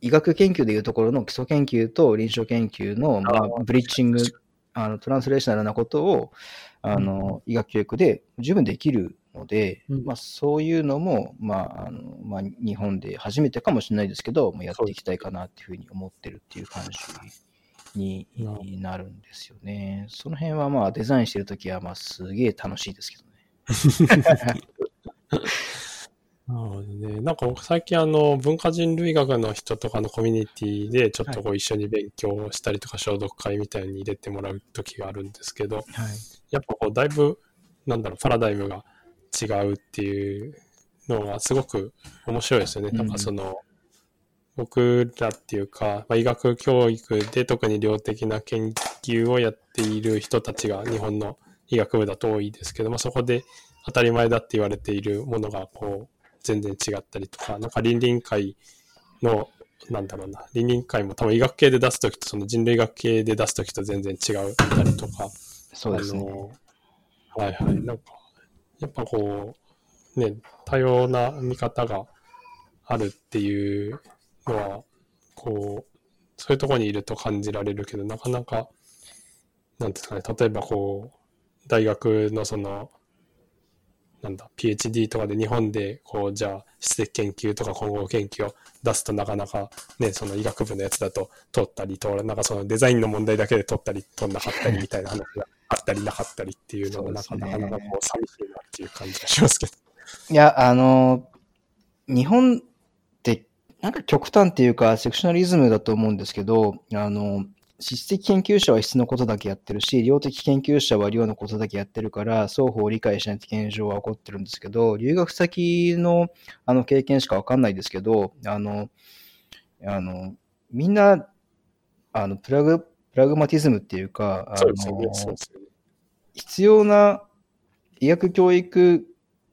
Speaker 2: 医学研究でいうところの基礎研究と臨床研究の、ま
Speaker 1: あ
Speaker 2: あ、ブリッジング、あのトランスレーショナルなことを、あの、医学教育で十分できるので、
Speaker 1: うん
Speaker 2: まあ、そういうのも、まあ、あの、まあ、日本で初めてかもしれないですけど、まあやっていきたいかなっていうふうに思ってるっていう感じになるんですよね。その辺はまあ、デザインしてるときは、まあ、すげえ楽しいですけどね。
Speaker 1: なるほどね。なんか僕最近あの文化人類学の人とかのコミュニティでちょっとこう一緒に勉強したりとか消毒会みたいに入れてもらう時があるんですけど、
Speaker 2: はい。
Speaker 1: やっぱこうだいぶなんだろうパラダイムが違うっていうのがすごく面白いですよね。
Speaker 2: うん
Speaker 1: なんかその僕らっていうか、まあ、医学教育で特に量的な研究をやっている人たちが日本の医学部だと多いですけども、そこで当たり前だって言われているものがこう全然違ったりとか、なんか倫理会の、なんだろうな、倫理会も多分医学系で出すときとその人類学系で出すときと全然違うたりとか、
Speaker 2: そうですね。
Speaker 1: はいはい。なんか、やっぱこう、ね、多様な見方があるっていうのは、こう、そういうところにいると感じられるけど、なかなか、なんですかね、例えばこう、大学のその、なんだ、PhD とかで日本で、こう、じゃあ、史跡研究とか混合研究を出すとなかなか、ね、その医学部のやつだと通ったり通ら、なんかそのデザインの問題だけで通ったり通んなかったりみたいな話があったりなかったりっていうのが、なか
Speaker 2: そうですね
Speaker 1: なかこう、寂しいなっていう感じがしますけど。
Speaker 2: いや、あの、日本なんか極端っていうか、セクショナリズムだと思うんですけど、あの、質的研究者は質のことだけやってるし、量的研究者は量のことだけやってるから、双方を理解しないと現状は起こってるんですけど、留学先のあの経験しかわかんないですけど、あの、あの、みんな、あの、プラグ、プラグマティズムっていうか、あ。の。必要な医学教育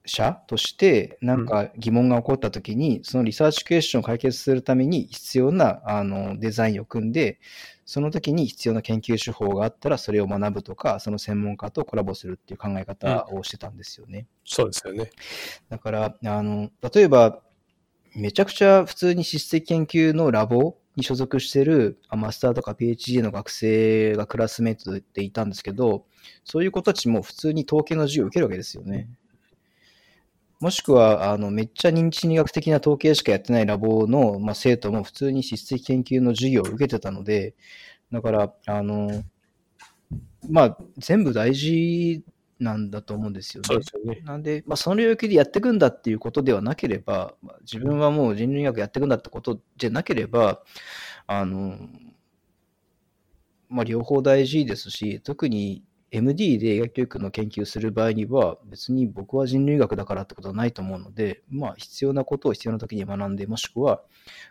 Speaker 2: 者としてなんか疑問が起こったときに、そのリサーチクエスチョンを解決するために必要なあのデザインを組んで、その時に必要な研究手法があったらそれを学ぶとか、その専門家とコラボするっていう考え方をしてたんですよね。
Speaker 1: そうですよね。
Speaker 2: だから、あの、例えば、めちゃくちゃ普通に質的研究のラボに所属してるあマスターとか PhD の学生がクラスメイトでいたんですけど、そういう子たちも普通に統計の授業を受けるわけですよね。もしくは、あの、めっちゃ認知理学的な統計しかやってないラボの、まあ、生徒も普通に質的研究の授業を受けてたので、だから、あの、まあ、全部大事なんだと思うんですよね。
Speaker 1: よね。
Speaker 2: なんで、まあ、その領域でやっていくんだっていうことではなければ、まあ自分はもう人類学やっていくんだってことじゃなければ、あの、まあ、両方大事ですし、特に MD で医学教育の研究する場合には、別に僕は人類学だからってことはないと思うので、まあ、必要なことを必要な時に学んで、もしくは、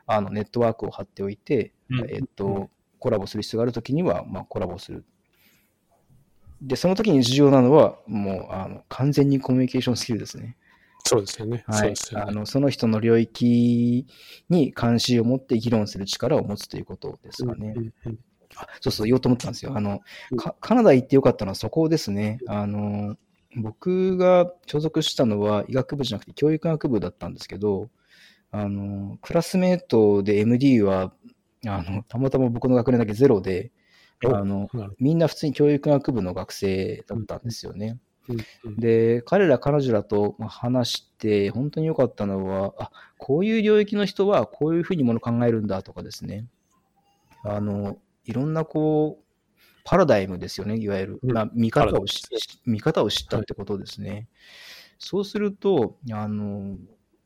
Speaker 2: あの、ネットワークを張っておいて、
Speaker 1: うん
Speaker 2: えっと、コラボする必要があるときには、まあ、コラボする。で、その時に重要なのは、もう、あの、完全にコミュニケーションスキルですね。
Speaker 1: そうですよね。
Speaker 2: はい
Speaker 1: そね。
Speaker 2: あの、その人の領域に関心を持って議論する力を持つということですかね。
Speaker 1: うんうんうん
Speaker 2: あそうそう、言おうと思ったんですよ。あのカナダ行ってよかったのはそこですね。あの、僕が所属したのは医学部じゃなくて教育学部だったんですけど、あの、クラスメートで MD は、あの、たまたま僕の学年だけゼロで、
Speaker 1: お
Speaker 2: あの、みんな普通に教育学部の学生だったんですよね。で、彼ら彼女らとまあ話して、本当に良かったのは、あ、こういう領域の人はこういうふうにもの考えるんだとかですね。あの、いろんなこう、パラダイムですよね、いわゆる。
Speaker 1: うん
Speaker 2: まあ、見方を
Speaker 1: パラダイム
Speaker 2: し見方を知ったってことですね。そうすると、あの、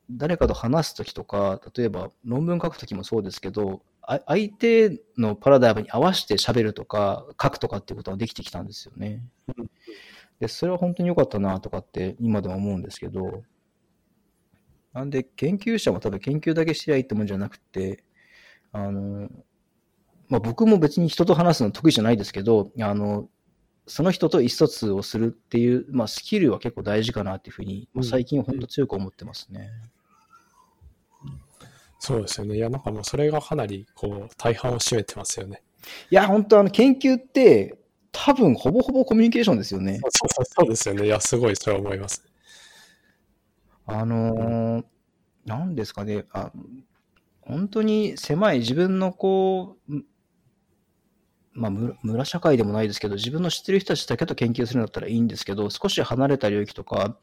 Speaker 2: 誰かと話すときとか、例えば論文書くときもそうですけど、あ相手のパラダイムに合わせて喋るとか、書くとかっていうことができてきたんですよね。
Speaker 1: うん
Speaker 2: で、それは本当に良かったなとかって今でも思うんですけど、なんで研究者も多分研究だけしてりゃいいってもんじゃなくて、あの、まあ僕も別に人と話すの得意じゃないですけど、あの、その人と意思疎通をするっていう、まあスキルは結構大事かなっていうふうに、まあ最近は本当強く思ってますね。
Speaker 1: そうですよね。いや、なんかもうそれがかなり、こう、大半を占めてますよね。
Speaker 2: いや、本当あの研究って多分ほぼほぼコミュニケーションですよね。
Speaker 1: そうそうそうですよね。いや、すごいそれは思います。
Speaker 2: あのーなんですかね、あ本当に狭い自分のこう、んまあ、む村社会でもないですけど、自分の知ってる人たちだけと研究するんだったらいいんですけど、少し離れた領域とか、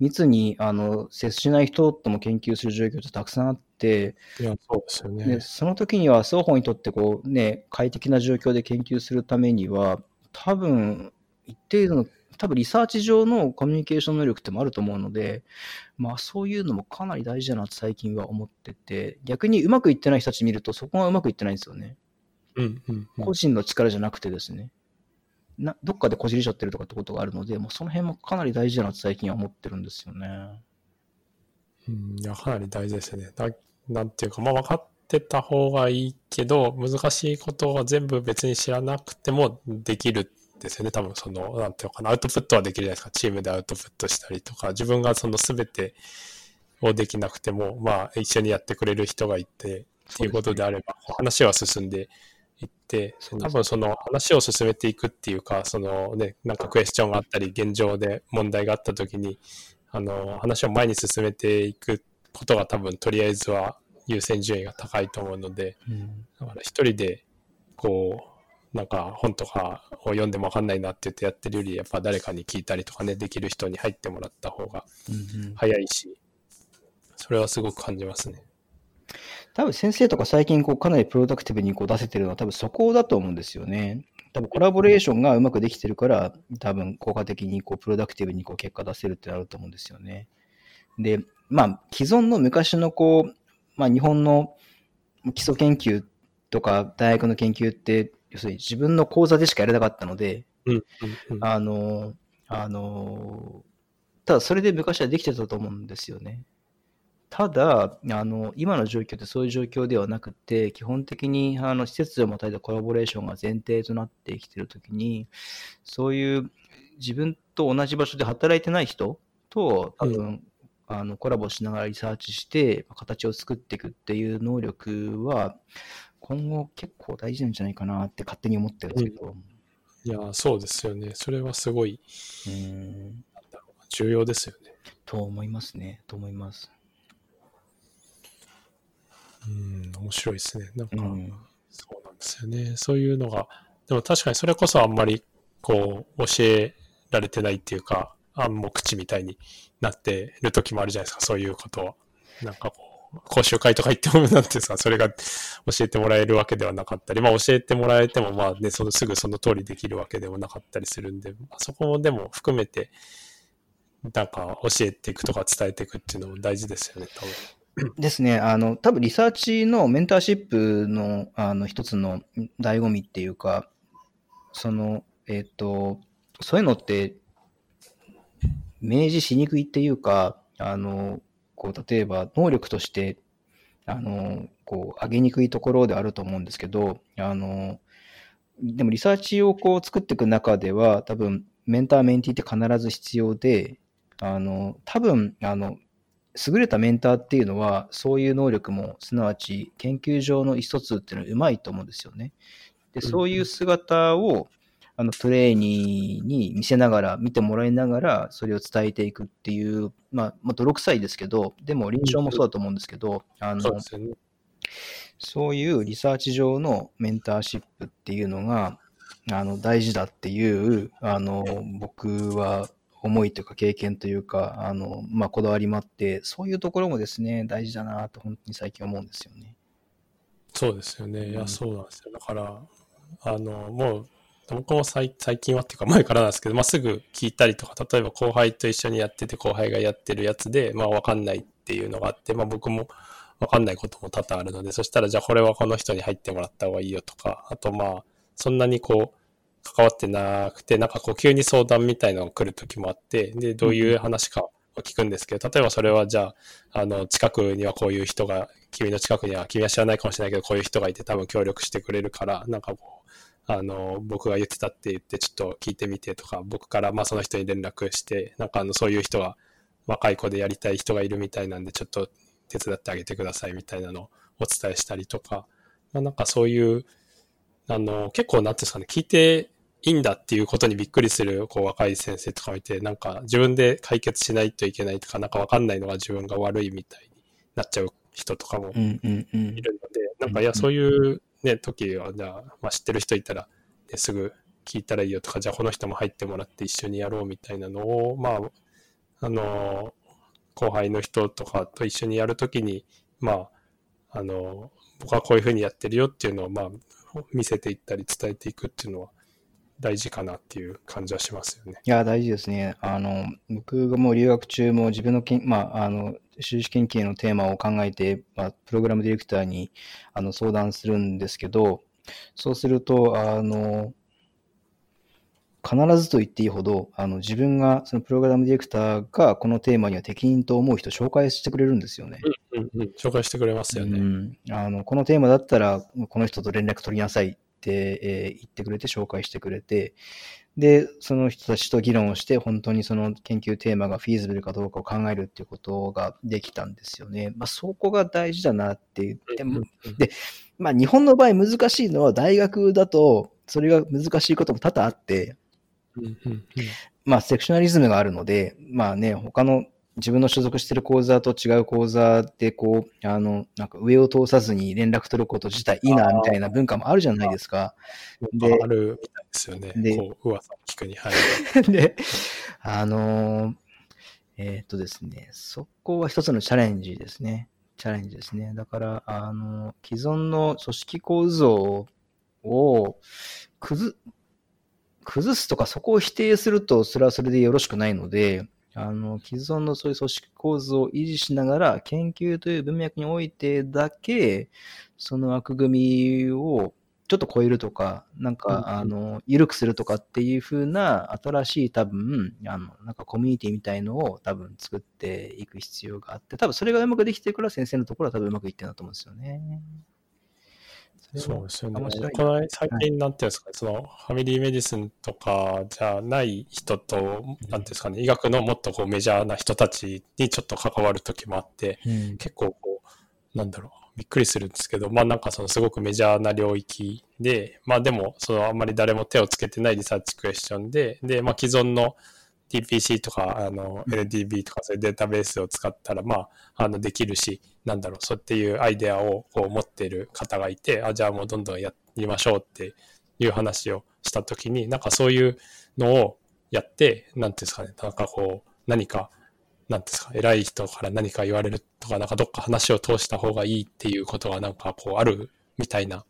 Speaker 2: 密にあの接しない人とも研究する状況ってたくさんあって、
Speaker 1: いや、そうですよね。
Speaker 2: でその時には双方にとってこう、ね、快適な状況で研究するためには、多分一定度の、多分リサーチ上のコミュニケーション能力ってもあると思うので、まあそういうのもかなり大事だなと最近は思ってて、逆にうまくいってない人たち見るとそこがうまくいってないんですよね。
Speaker 1: うんうんうん
Speaker 2: 個人の力じゃなくてですね。などっかでこじれちゃってるとかってことがあるので、もうその辺もかなり大事だなと最近は思ってるんですよね。
Speaker 1: うん、いや、かなり大事ですね。だなんていうか、まあ分かってた方がいいけど、難しいことは全部別に知らなくてもできるんですよね。多分その、なんていうのかな、アウトプットはできるじゃないですか。チームでアウトプットしたりとか、自分がその全てをできなくても、まあ一緒にやってくれる人がいて、っていうことであれば、話は進んでいって、多分その話を進めていくっていうか、そのね、なんかクエスチョンがあったり、現状で問題があった時に、あの、話を前に進めていくことが多分とりあえずは優先順位が高いと思うので、
Speaker 2: うん。
Speaker 1: だから一人でこう、なんか本とかを読んでもわかんないなって言ってやってるより、やっぱ誰かに聞いたりとかね、できる人に入ってもらった方が
Speaker 2: うんうん。
Speaker 1: 早いし、それはすごく感じますね。
Speaker 2: 多分先生とか最近こうかなりプロダクティブにこう出せてるのは多分そこだと思うんですよね。多分コラボレーションがうまくできてるから、多分効果的にこうプロダクティブにこう結果出せるってなると思うんですよね。で、まあ既存の昔のこう、まあ日本の基礎研究とか大学の研究って、要するに自分の講座でしかやれなかったので、
Speaker 1: うん、うん、うん。
Speaker 2: あの、あの、ただそれで昔はできてたと思うんですよね。ただ、あの、今の状況ってそういう状況ではなくて、基本的に、あの、施設でもたいたコラボレーションが前提となってきているときに、そういう自分と同じ場所で働いてない人と、多分、あの、コラボしながらリサーチして、形を作っていくっていう能力は、今後結構大事なんじゃないかなって勝手に思ってるんですけど、
Speaker 1: いや、そうですよね。それはすごい
Speaker 2: うん
Speaker 1: 重要ですよね。
Speaker 2: と思いますね。と思います。
Speaker 1: うん、面白いですね。なんか、
Speaker 2: うん
Speaker 1: そうなんですよね。そういうのが、でも確かにそれこそあんまり、こう、教えられてないっていうか、暗黙知みたいになってる時もあるじゃないですか、そういうことは。なんかこう、講習会とか行っても、なんていうんですか、それが教えてもらえるわけではなかったり、まあ教えてもらえても、まあね、そのすぐその通りできるわけでもなかったりするんで、まあ、そこもでも含めて、なんか教えていくとか伝えていくっていうのも大事ですよね、多分。
Speaker 2: ですね。あの、多分リサーチのメンターシップの、あの、一つの醍醐味っていうか、その、えっ、と、そういうのって、明示しにくいっていうか、あの、こう、例えば能力として、あの、こう、上げにくいところであると思うんですけど、あの、でもリサーチをこう作っていく中では、多分、メンター、メンティーって必ず必要で、あの、多分、あの、優れたメンターっていうのは、そういう能力も、すなわち研究上の意思疎通っていうのはうまいと思うんですよね。で、
Speaker 1: うん
Speaker 2: そういう姿を、あの、トレーニーに見せながら、見てもらいながら、それを伝えていくっていう、まあ、まあ、泥臭いですけど、でも臨床もそうだと思うんですけど、あの、
Speaker 1: ね。
Speaker 2: そういうリサーチ上のメンターシップっていうのが、あの、大事だっていう、あの、僕は思いというか経験というか、あの、まあ、こだわりもあって、そういうところもですね、大事だなと本当に最近思うんですよね。
Speaker 1: そうですよね。いうや、
Speaker 2: ん
Speaker 1: そうなんですよ。だから、あの、もう、僕も最最近はっていうか前からなんですけど、まあ、すぐ聞いたりとか、例えば後輩と一緒にやってて後輩がやってるやつで、まあわかんないっていうのがあって、まあ僕もわかんないことも多々あるので、そしたらじゃあこれはこの人に入ってもらった方がいいよとか、あとまあ、そんなにこう、関わってなくて、なんかこう急に相談みたいなのが来る時もあって、で、どういう話かを聞くんですけど、例えばそれはじゃあ、あの、近くにはこういう人が、君の近くには、君は知らないかもしれないけど、こういう人がいて多分協力してくれるから、なんかこう、あの、僕が言ってたって言って、ちょっと聞いてみてとか、僕からまあその人に連絡して、なんかあの、そういう人が、若い子でやりたい人がいるみたいなんで、ちょっと手伝ってあげてくださいみたいなのをお伝えしたりとか、まあ、なんかそういう、あの、結構なんていうんですかね、聞いていいんだっていうことにびっくりする、こう、若い先生とかもいて、なんか自分で解決しないといけないとか、なんかわかんないのが自分が悪いみたいになっちゃう人とかも
Speaker 2: うんうんうん
Speaker 1: い。るので、なんかいや、
Speaker 2: うんうん
Speaker 1: そういうね、時は、じゃあ、まあ、知ってる人いたら、ね、すぐ聞いたらいいよとか、じゃあこの人も入ってもらって一緒にやろうみたいなのを、まあ、あの、後輩の人とかと一緒にやるときに、まあ、あの、僕はこういうふうにやってるよっていうのを、まあ、見せていったり伝えていくっていうのは大事かなっていう感じはしますよね。
Speaker 2: いや、大事ですね。あの、僕がもう留学中も自分の研、まあ、あの、収支研究のテーマを考えて、まあ、プログラムディレクターにあの相談するんですけど、そうすると、あの、必ずと言っていいほど、あの、自分が、そのプログラムディレクターがこのテーマには適任と思う人を紹介してくれるんですよね。
Speaker 1: うんうん、紹介してくれますよね。
Speaker 2: うん、あのこのテーマだったら、この人と連絡取りなさいって、えー言ってくれて、紹介してくれて、で、その人たちと議論をして、本当にその研究テーマがフィーズブルかどうかを考えるっていうことができたんですよね。まあ、そこが大事だなって言っても、
Speaker 1: うんうん
Speaker 2: まあ、日本の場合難しいのは、大学だと、それが難しいことも多々あって、
Speaker 1: うんうんうん
Speaker 2: まあ、セクショナリズムがあるので、まあね、他の自分の所属してる講座と違う講座で、こう、あの、なんか上を通さずに連絡取ること自体いいな、みたいな文化もあるじゃないですか。で
Speaker 1: あるみたいですよね。
Speaker 2: で
Speaker 1: こう、噂を聞くに。はい。
Speaker 2: で、あのーえーっとですね、そこは一つのチャレンジですね。チャレンジですね。だから、あの既存の組織構造を崩、崩すとか、そこを否定すると、それはそれでよろしくないので、あの、既存のそういう組織構造を維持しながら、研究という文脈においてだけ、その枠組みをちょっと超えるとか、なんか、
Speaker 1: うん
Speaker 2: あの、緩くするとかっていう風な新しい多分、あの、なんかコミュニティみたいのを多分作っていく必要があって、多分それがうまくできてるから先生のところは多分うまくいってるんだと思うんですよね。
Speaker 1: そうですよね。この最近、なんていうんですか、そのファミリーメディスンとかじゃない人と、なんていうんですかね、医学のもっとこうメジャーな人たちにちょっと関わる時もあって、
Speaker 2: うん。
Speaker 1: 結構こう、なんだろう、びっくりするんですけど、まあなんかそのすごくメジャーな領域で、まあでも、そのあんまり誰も手をつけてないリサーチクエスチョンで、で、まあ既存の TPC とか、あの、LDB とかそういうデータベースを使ったら、まあ、あの、できるし、なんだろう、そうっていうアイデアをこう持っている方がいて、あ、じゃあもうどんどんやりましょうっていう話をしたときに、なんかそういうのをやって、なんですかね、なんかこう、何か、なんですか、偉い人から何か言われるとか、なんかどっか話を通した方がいいっていうことがなんかこうあるみたいな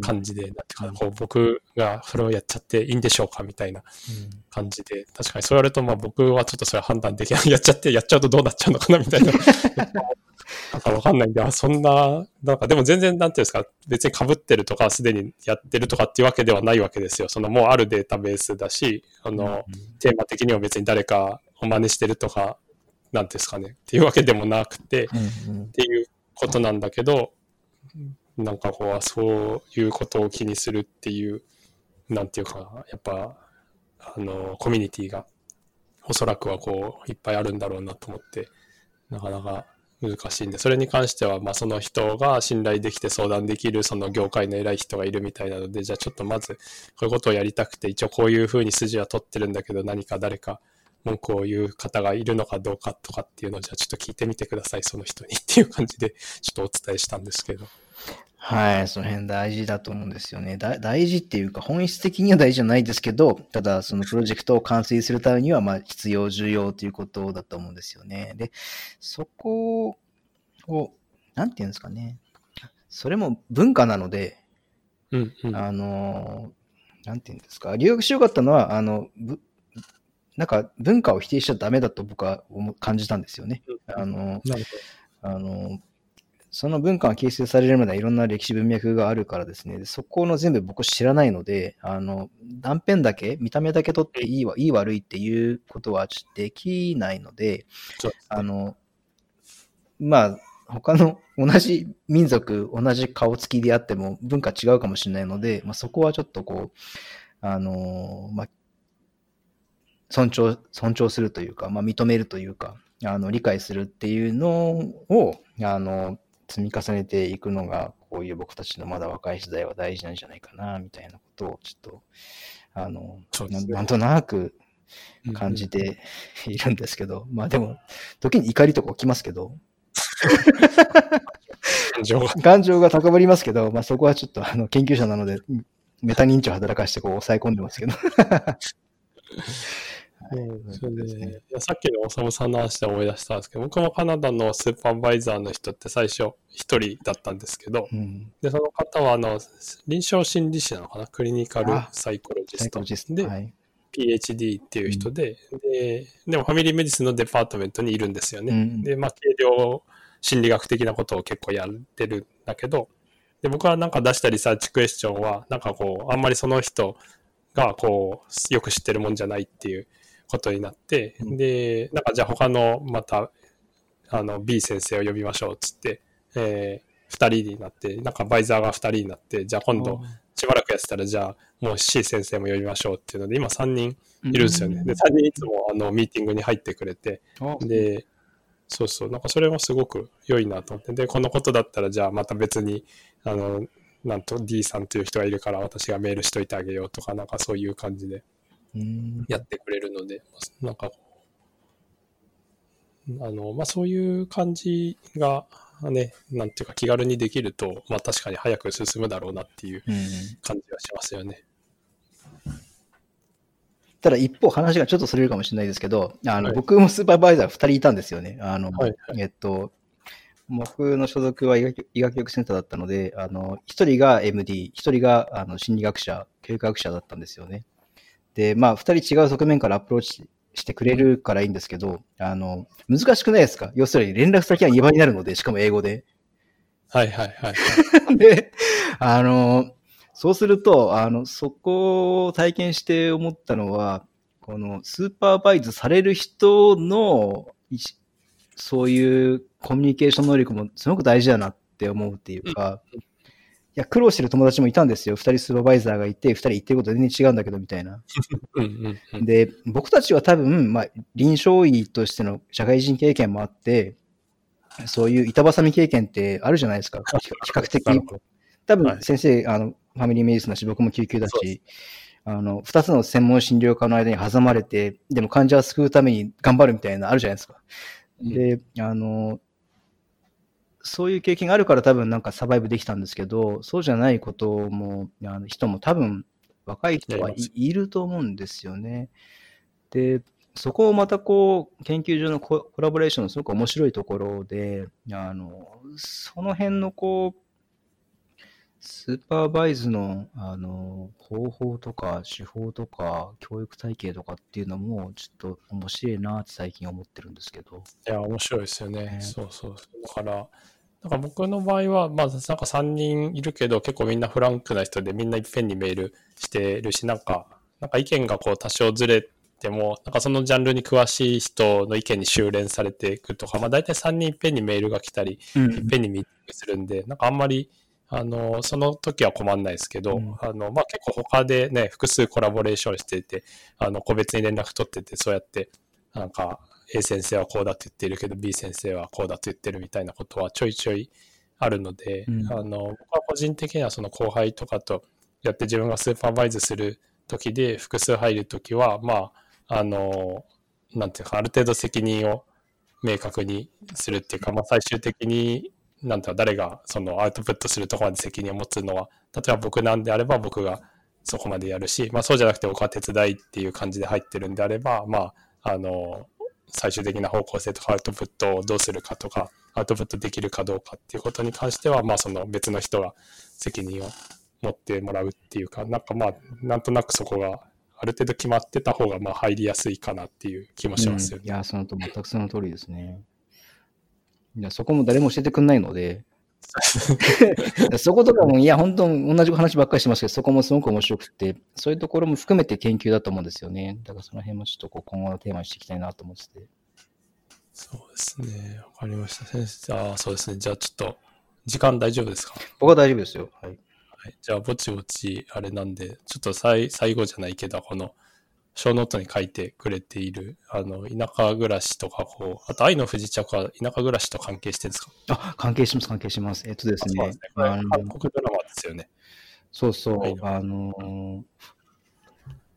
Speaker 1: 感じで、なんていうかな、こう僕がそれをやっちゃっていいんでしょうかみたいな
Speaker 2: うん
Speaker 1: 感じで、確かにそう言われると、まあ僕はちょっとそれは判断できない。やっちゃって、やっちゃうとどうなっちゃうのかなみたいな。なんかわかんないんで、あ、そんな、なんかでも全然、なんていうんですか、別に被ってるとか、すでにやってるとかっていうわけではないわけですよ。そのもうあるデータベースだし、あの、テーマ的には別に誰かを真似してるとか、なんていうんですかね、っていうわけでもなくて、
Speaker 2: うんうん
Speaker 1: っていうことなんだけど、なんかこう、そういうことを気にするっていう、なんていうか、やっぱ、あの、コミュニティが、おそらくはこう、いっぱいあるんだろうなと思って、なかなか難しいんで、それに関しては、まあ、その人が信頼できて相談できる、その業界の偉い人がいるみたいなので、じゃあちょっとまず、こういうことをやりたくて、一応こういうふうに筋は取ってるんだけど、何か誰か文句を言う方がいるのかどうかとかっていうのを、じゃあちょっと聞いてみてください、その人にっていう感じで、ちょっとお伝えしたんですけど。
Speaker 2: はい、その辺大事だと思うんですよね。だ大事っていうか、本質的には大事じゃないですけど、ただ、そのプロジェクトを完遂するためには、まあ、必要、重要ということだと思うんですよね。で、そこを、なんていうんですかね。それも文化なので、
Speaker 1: うんうん。
Speaker 2: あの、なんていうんですか。留学しよかったのは、あの、ぶなんか文化を否定しちゃダメだと僕は感じたんですよね。あの、
Speaker 1: なる
Speaker 2: あの、その文化が形成されるまではいろんな歴史文脈があるからですね、でそこの全部僕知らないので、あの、断片だけ、見た目だけ取っていいわ、いい悪いっていうことはできないので、
Speaker 1: ほど。
Speaker 2: あの、まあ、他の同じ民族、同じ顔つきであっても文化違うかもしれないので、まあ、そこはちょっとこう、あの、まあ、尊重、尊重するというか、まあ、認めるというか、あの、理解するっていうのを、あの、積み重ねていくのが、こういう僕たちのまだ若い時代は大事なんじゃないかな、みたいなことを、ちょっと、あの、
Speaker 1: ね
Speaker 2: なんとなく感じているんですけど、まあでも、時に怒りとか起きますけど、
Speaker 1: 感情が。
Speaker 2: 感情が高まりますけど、まあそこはちょっとあの研究者なので、メタ認知を働かしてこう抑え込んでますけど。
Speaker 1: うんそれ
Speaker 2: ですね
Speaker 1: で、いやさっきのおさむさんの話で思い出したんですけど、僕もカナダのスーパーバイザーの人って最初一人だったんですけど、
Speaker 2: うん。
Speaker 1: で、その方はあの、臨床心理士なのかな？クリニカル
Speaker 2: あ
Speaker 1: サイコロジスト。で、
Speaker 2: はい。
Speaker 1: PhD っていう人で、で、でもファミリーメディスンのデパートメントにいるんですよね。
Speaker 2: うん
Speaker 1: で、まあ、軽量心理学的なことを結構やってるんだけど、で、僕はなんか出したリサーチクエスチョンは、なんかこう、あんまりその人がこう、よく知ってるもんじゃないっていうことになって、
Speaker 2: うん。
Speaker 1: で、なんかじゃあ他のまた、あの、B 先生を呼びましょうっつって、えー、二人になって、なんかバイザーが二人になって、じゃあ今度、しばらくやってたら、じゃあもう C 先生も呼びましょうっていうので、今3人いるんですよね。で、3人いつもあのミーティングに入ってくれて、
Speaker 2: うん
Speaker 1: で、そうそう、なんかそれもすごく良いなと思って、で、このことだったら、じゃあまた別に、あの、なんと D さんという人がいるから私がメールしといてあげようとか、なんかそういう感じで。
Speaker 2: うん
Speaker 1: やってくれるので、なんか、あの、まあそういう感じが、ね、なんていうか気軽にできると、まあ確かに早く進むだろうなっていう
Speaker 2: うん
Speaker 1: 感じはしますよね。
Speaker 2: ただ一方話がちょっとそれるかもしれないですけど、あの、
Speaker 1: はい
Speaker 2: 僕もスーパーバイザー2人いたんですよね。あの、
Speaker 1: はい
Speaker 2: えっと、僕の所属は医学医学教育センターだったので、あの、一人が MD、一人があの心理学者、教育学者だったんですよね。で、まあ、二人違う側面からアプローチしてくれるからいいんですけど、あの、難しくないですか？要するに連絡先が2倍になるので、しかも英語で。
Speaker 1: はいはいはい。
Speaker 2: で、あの、そうすると、あの、そこを体験して思ったのは、このスーパーバイズされる人の、そういうコミュニケーション能力もすごく大事だなって思うっていうか、いや、苦労してる友達もいたんですよ。二人スーパーバイザーがいて、二人言ってること全然違うんだけど、みたいな。で、僕たちは多分、まあ、臨床医としての社会人経験もあって、そういう板挟み経験ってあるじゃないですか。比較的多
Speaker 1: はい
Speaker 2: 分先生、あの、ファミリーメディスンだし、僕も救急だし、あの、二つの専門診療科の間に挟まれて、でも患者を救うために頑張るみたいなのあるじゃないですか。
Speaker 1: うん
Speaker 2: で、あの、そういう経験があるから多分なんかサバイブできたんですけど、そうじゃないことも、あの人も多分若い人はいいると思うんですよね。で、そこをまたこう、研究所のココラボレーションのすごく面白いところで、あの、その辺のこう、スーパーバイズの、あの、方法とか手法とか教育体系とかっていうのも、ちょっと面白いなって最近思ってるんですけど。
Speaker 1: いや、面白いですよね。
Speaker 2: ね
Speaker 1: そうそう。だから、なんか僕の場合は、まあ、なんか3人いるけど、結構みんなフランクな人で、みんないっぺんにメールしてるし、なんか、なんか意見がこう多少ずれても、なんかそのジャンルに詳しい人の意見に修練されていくとか、まあ大体3人いっぺんにメールが来たり、
Speaker 2: うん
Speaker 1: いっぺんにミーティングするんで、なんかあんまり、あの、その時は困んないですけど、
Speaker 2: うん。
Speaker 1: あの、まあ結構他でね、複数コラボレーションしていて、あの、個別に連絡取ってて、そうやって、なんか、A 先生はこうだって言ってるけど B 先生はこうだって言ってるみたいなことはちょいちょいあるので、
Speaker 2: うん。
Speaker 1: あの僕は個人的にはその後輩とかとやって自分がスーパーバイズする時で複数入る時はまああのなんていうかある程度責任を明確にするっていうか、まあ、最終的になんていうか誰がそのアウトプットするところまで責任を持つのは例えば僕なんであれば僕がそこまでやるし、まあ、そうじゃなくて僕は手伝いっていう感じで入ってるんであれば、まあ、あの最終的な方向性とかアウトプットをどうするかとかアウトプットできるかどうかっていうことに関しては、まあ、その別の人が責任を持ってもらうっていうかなんかまあなんとなくそこがある程度決まってた方がまあ入りやすいかなっていう気もしますよね。
Speaker 2: うんいや、そのと、全くその通りですね。いや、そこも誰も教えてくんないので、そことかも、いや、本当同じ話ばっかりしてますけど、そこもすごく面白くて、そういうところも含めて研究だと思うんですよね。だからその辺もちょっとこう今後のテーマにしていきたいなと思ってて。
Speaker 1: そうですね。わかりました。先生、ああ、そうですね。じゃあちょっと、時間大丈夫ですか？
Speaker 2: 僕は大丈夫ですよ。はい。
Speaker 1: はい。じゃあ、ぼちぼち、あれなんで、ちょっと最最後じゃないけど、この、小ノートに書いてくれている、あの、田舎暮らしとか、こう、あと、愛の不時着は田舎暮らしと関係してるんですか？
Speaker 2: あ、関係します、関係します。えっとですね
Speaker 1: すね。韓国ドラマですよね。
Speaker 2: そうそ
Speaker 1: はいう
Speaker 2: あのー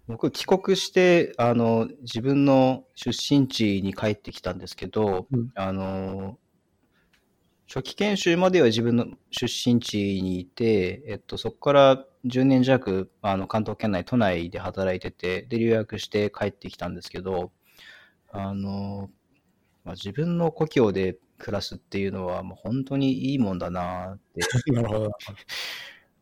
Speaker 2: 僕、帰国して、あの、自分の出身地に帰ってきたんですけど、
Speaker 1: うん
Speaker 2: あのー初期研修までは自分の出身地にいて、えっと、そこから10年弱、あの、関東圏内、都内で働いてて、で、留学して帰ってきたんですけど、あのーまあ、自分の故郷で暮らすっていうのは、もう本当にいいもんだなって
Speaker 1: なるほど。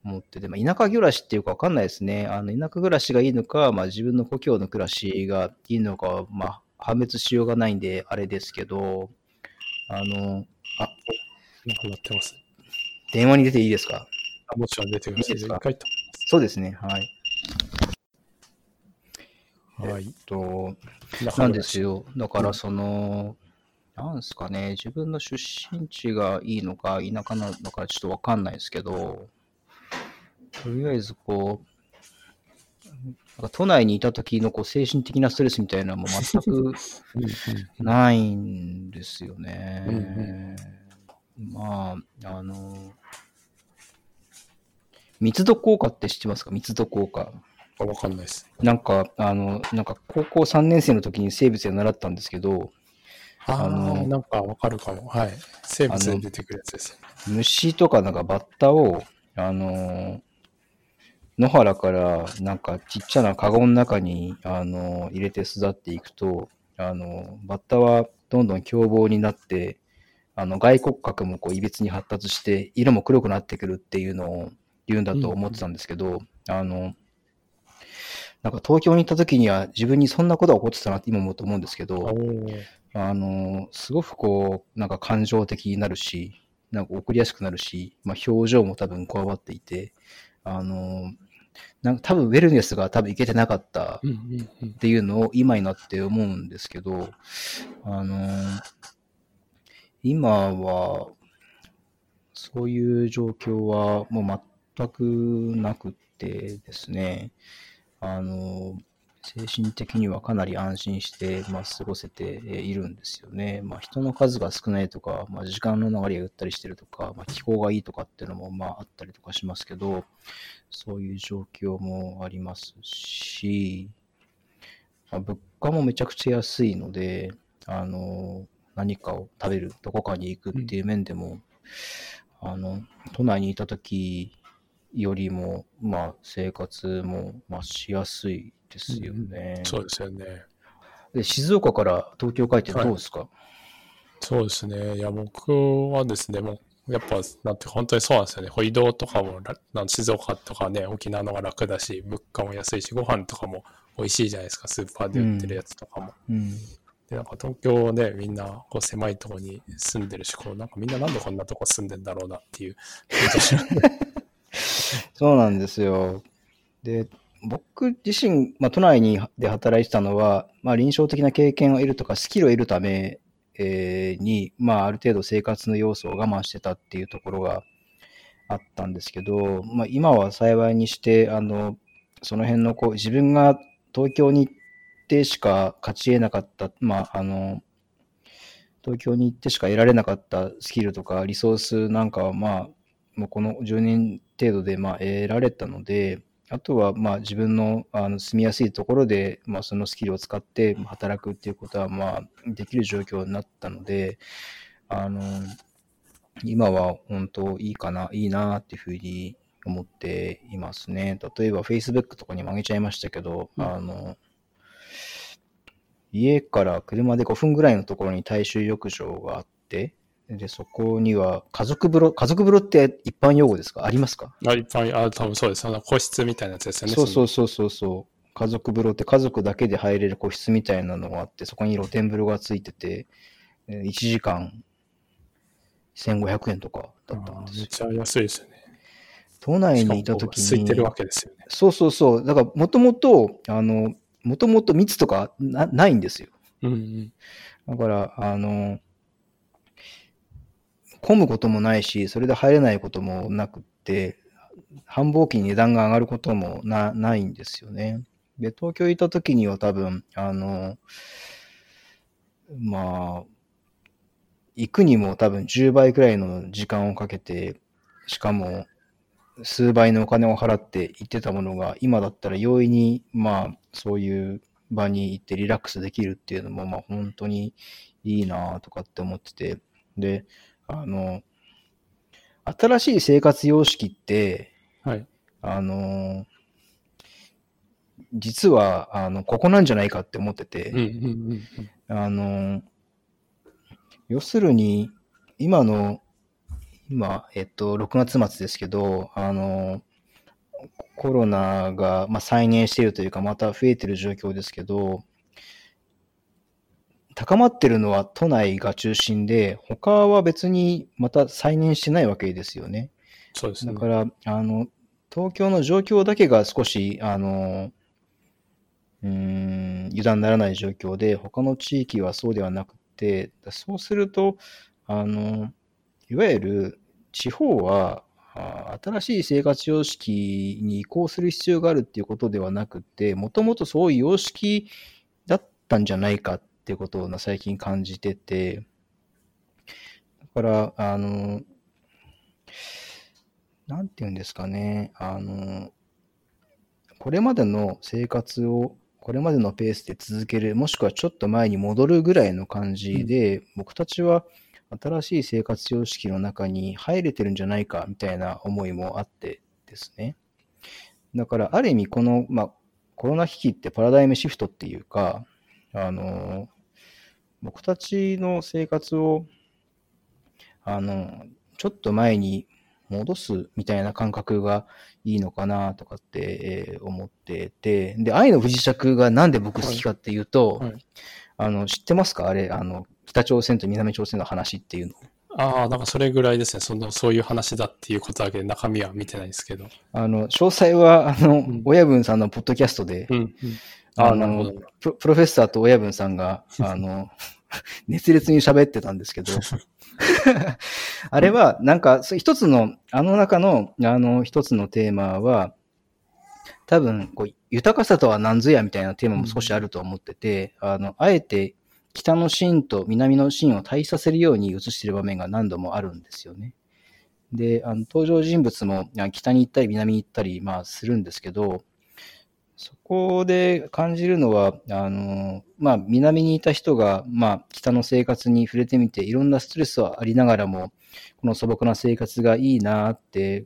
Speaker 2: 思ってて、まあ、田舎暮らしっていうかわかんないですね。あの、田舎暮らしがいいのか、まあ、自分の故郷の暮らしがいいのかは、まあ、判別しようがないんで、あれですけど、あの、あ、
Speaker 1: なんかなってます。
Speaker 2: 電話に出ていいですか？
Speaker 1: あもちろん出てください。
Speaker 2: いいですか？
Speaker 1: 一回と。
Speaker 2: そうですね、はい。
Speaker 1: はい
Speaker 2: えっ。と、なんですよ。だから、その、なんですかね、自分の出身地がいいのか、田舎なのか、ちょっとわかんないですけど、とりあえず、こう、なんか都内にいた時のこう精神的なストレスみたいなのも全く
Speaker 1: うんうん
Speaker 2: ないんですよね。
Speaker 1: うん
Speaker 2: まあ、あの、密度効果って知ってますか？密度効果。
Speaker 1: あわかんないです。
Speaker 2: なんか、あの、なんか高校3年生の時に生物で習ったんですけど、
Speaker 1: あ
Speaker 2: あの
Speaker 1: あ、なんかわかるかも。はい。生物で出てくるやつです。
Speaker 2: 虫とかなんかバッタを、あの、野原からなんかちっちゃなカゴの中に、あの、入れて育っていくと、あの、バッタはどんどん凶暴になって、あの、外骨格もこう、いびつに発達して、色も黒くなってくるっていうのを言うんだと思ってたんですけど、あの、なんか東京に行った時には自分にそんなことが起こってたなって今思うと思うんですけど、あの、すごくこう、なんか感情的になるし、なんか怒りやすくなるし、まあ表情も多分こわばっていて、あの、なんか多分ウェルネスが多分いけてなかった
Speaker 1: うんうんうん。
Speaker 2: っていうのを今になって思うんですけど、あの、今は、そういう状況はもう全くなくてですね、あの、精神的にはかなり安心して、まあ、過ごせているんですよね。まあ、人の数が少ないとか、まあ、時間の流れがゆったりしてるとか、まあ、気候がいいとかっていうのも、まあ、あったりとかしますけど、そういう状況もありますし、まあ、物価もめちゃくちゃ安いので、あの、何かを食べる、どこかに行くっていう面でも、あの、都内にいた時よりも、まあ、生活も、まあ、しやすいですよね。
Speaker 1: そうですよね。
Speaker 2: で静岡から東京帰ってどうですか、
Speaker 1: そうですね。いや、僕はですね、もう、やっぱ、なんて、本当にそうなんですよね。移動とかもら、なん静岡とかね、沖縄の方が楽だし、物価も安いし、ご飯とかも美味しいじゃないですか、スーパーで売ってるやつとかも。
Speaker 2: うん。
Speaker 1: で、なんか東京ね、みんな、こう、狭いところに住んでるし、こう、なんかみんななんでこんなとこ住んでんだろうなっていう。
Speaker 2: そうなんですよ。で、僕自身、まあ、都内にで働いてたのは、まあ、臨床的な経験を得るとか、スキルを得るため、えーに、まあ、ある程度生活の要素を我慢してたっていうところがあったんですけど、まあ、今は幸いにして、あの、その辺のこう、自分が東京に行っってしか勝ち得なかった、まあ、あの、東京に行ってしか得られなかったスキルとかリソースなんかはまあ、もうこの10年程度でまあ得られたので、あとはまあ自分のあの住みやすいところでまあそのスキルを使って働くっていうことはまあできる状況になったので、あの、今は本当いいかな、いいなっていうふうに思っていますね。例えば Facebook とかにも上げちゃいましたけど、
Speaker 1: うん
Speaker 2: あの、家から車で5分ぐらいのところに大衆浴場があって、で、そこには家族風呂、家族風呂って一般用語ですか？ありますか？
Speaker 1: あ、いっぱい、あ、多分そうです。あの個室みたいなやつですよね。
Speaker 2: そうそうそうそうそう。家族風呂って家族だけで入れる個室みたいなのがあって、そこに露天風呂がついてて、えー1時間1500円とかだったんです
Speaker 1: めっ。ちゃ安いですよね。
Speaker 2: 都内にいた時に。
Speaker 1: 空いてるわけですよね。
Speaker 2: そうそうそう。だから、もともと、あの、もともと密とかなないんですよ。
Speaker 1: うんうん。
Speaker 2: だから、あの、混むこともないし、それで入れないこともなくって、繁忙期に値段が上がることもなないんですよね。で、東京行った時には多分、あの、まあ、行くにも多分10倍くらいの時間をかけて、しかも数倍のお金を払って行ってたものが、今だったら容易に、まあ、そういう場に行ってリラックスできるっていうのも、まあ、本当にいいなとかって思ってて、で、あの、新しい生活様式って、
Speaker 1: はい。
Speaker 2: あの、実は、あの、ここなんじゃないかって思ってて。あの、要するに、今の、今、えっと、6月末ですけど、あの、コロナが、まあ、再燃しているというか、また増えている状況ですけど、高まってるのは都内が中心で、他は別にまた再燃してないわけですよね。
Speaker 1: そうですね。
Speaker 2: だから、あの、東京の状況だけが少し、あの、うーん、油断ならない状況で、他の地域はそうではなくて、そうすると、あの、いわゆる地方は、あ新しい生活様式に移行する必要があるっていうことではなくて、もともとそういう様式だったんじゃないかっていうことを最近感じてて、だから、あの、なんていうんですかね、あの、これまでの生活を、これまでのペースで続ける、もしくはちょっと前に戻るぐらいの感じで、僕たちは新しい生活様式の中に入れてるんじゃないかみたいな思いもあってですね。だから、ある意味、この、まあ、コロナ危機ってパラダイムシフトっていうか、あの、僕たちの生活を、あの、ちょっと前に戻すみたいな感覚がいいのかなとかって、えー思ってて、で、愛の不時着がなんで僕好きかっていうと、
Speaker 1: はい。はい。
Speaker 2: あの、知ってますか？あれ、あの、北朝鮮と南朝鮮の話っていうの。
Speaker 1: ああ、なんかそれぐらいですね。その、そういう話だっていうことだけで中身は見てないですけど。
Speaker 2: あの、詳細は、あの、
Speaker 1: ん
Speaker 2: 親分さんのポッドキャストで、
Speaker 1: うん、うん。あ
Speaker 2: の
Speaker 1: ど。
Speaker 2: プロ、プロフェッサーと親分さんが、あの、熱烈に喋ってたんですけど、あれは、なんか、一つの、あの中の、あの、一つのテーマは、多分、こう、豊かさとは何ぞやみたいなテーマも少しあると思ってて、あの、あえて、北のシーンと南のシーンを対比させるように映している場面が何度もあるんですよね。で、あの登場人物も北に行ったり南に行ったり、まあ、するんですけど、そこで感じるのは、あの、まあ、南にいた人が、まあ、北の生活に触れてみて、いろんなストレスはありながらも、この素朴な生活がいいなって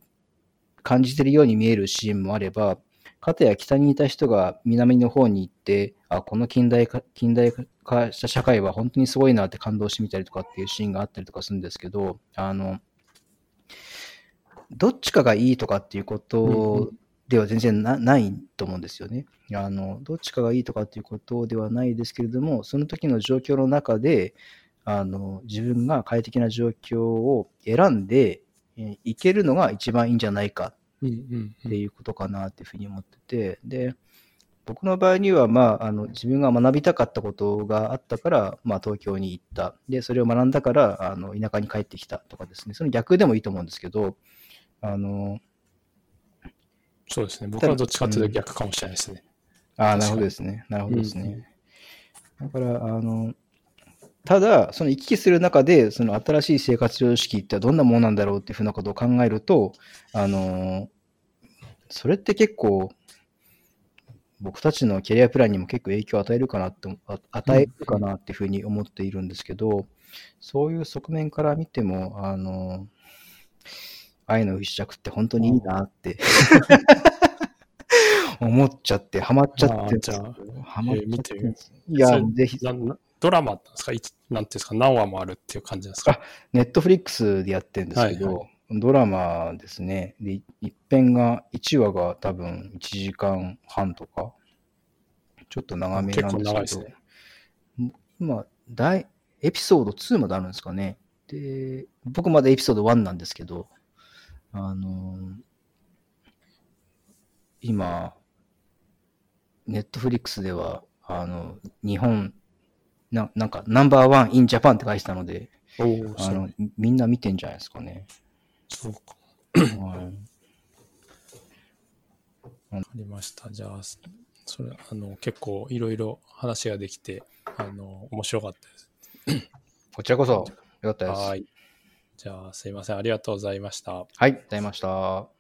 Speaker 2: 感じているように見えるシーンもあれば、かたや北にいた人が南の方に行って、あ、この近代化、近代化した社会は本当にすごいなって感動してみたりとかっていうシーンがあったりとかするんですけど、あの、どっちかがいいとかっていうことでは全然なないと思うんですよね。あの、どっちかがいいとかっていうことではないですけれども、その時の状況の中で、あの、自分が快適な状況を選んで、えーいけるのが一番いいんじゃないかっていうことかなっていうふうに思ってて、で、僕の場合には、まあ、あの、自分が学びたかったことがあったから、まあ、東京に行った。で、それを学んだから、あの、田舎に帰ってきたとかですね。その逆でもいいと思うんですけど、あの、
Speaker 1: そうですね。僕はどっちかというと逆かもしれないですね。
Speaker 2: ああ、
Speaker 1: 確かに
Speaker 2: なるほどですね。なるほどです
Speaker 1: うんう
Speaker 2: ね。だから、あの、ただ、その行き来する中で、その新しい生活様式ってどんなものなんだろうっていうふうなことを考えると、あの、それって結構、僕たちのキャリアプランにも結構影響を与えるかなって、あ与えるかなっていうふうに思っているんですけど、そういう側面から見ても、あの、愛の不時着って本当にいいなって 思っちゃって、ハマっちゃって
Speaker 1: じゃ
Speaker 2: ハマっちゃってるんですい
Speaker 1: そ
Speaker 2: や
Speaker 1: れ、
Speaker 2: ぜひ、
Speaker 1: ドラマなんですか？いつなんていうんですか？何話もあるっていう感じですか？
Speaker 2: ネットフリックスでやってるんですけど、
Speaker 1: はい
Speaker 2: ドラマですね。で、一編が、1話が多分1時間半とか、ちょっと長めなんですけど、
Speaker 1: ね
Speaker 2: 今、大、エピソード2まであるんですかね。で、僕まだエピソード1なんですけど、あのー今、ネットフリックスでは、あの、日本、ななんか、ナンバーワンインジャパンって書いてたので、あの、みんな見てんじゃないですかね。
Speaker 1: そうか。
Speaker 2: はい
Speaker 1: ありました。じゃあ、それ、あの、結構いろいろ話ができて、あの、面白かったです。
Speaker 2: こちらこそ、よかったです。
Speaker 1: はい。じゃあ、すいません。ありがとうございました。
Speaker 2: はい、ありがとうございました。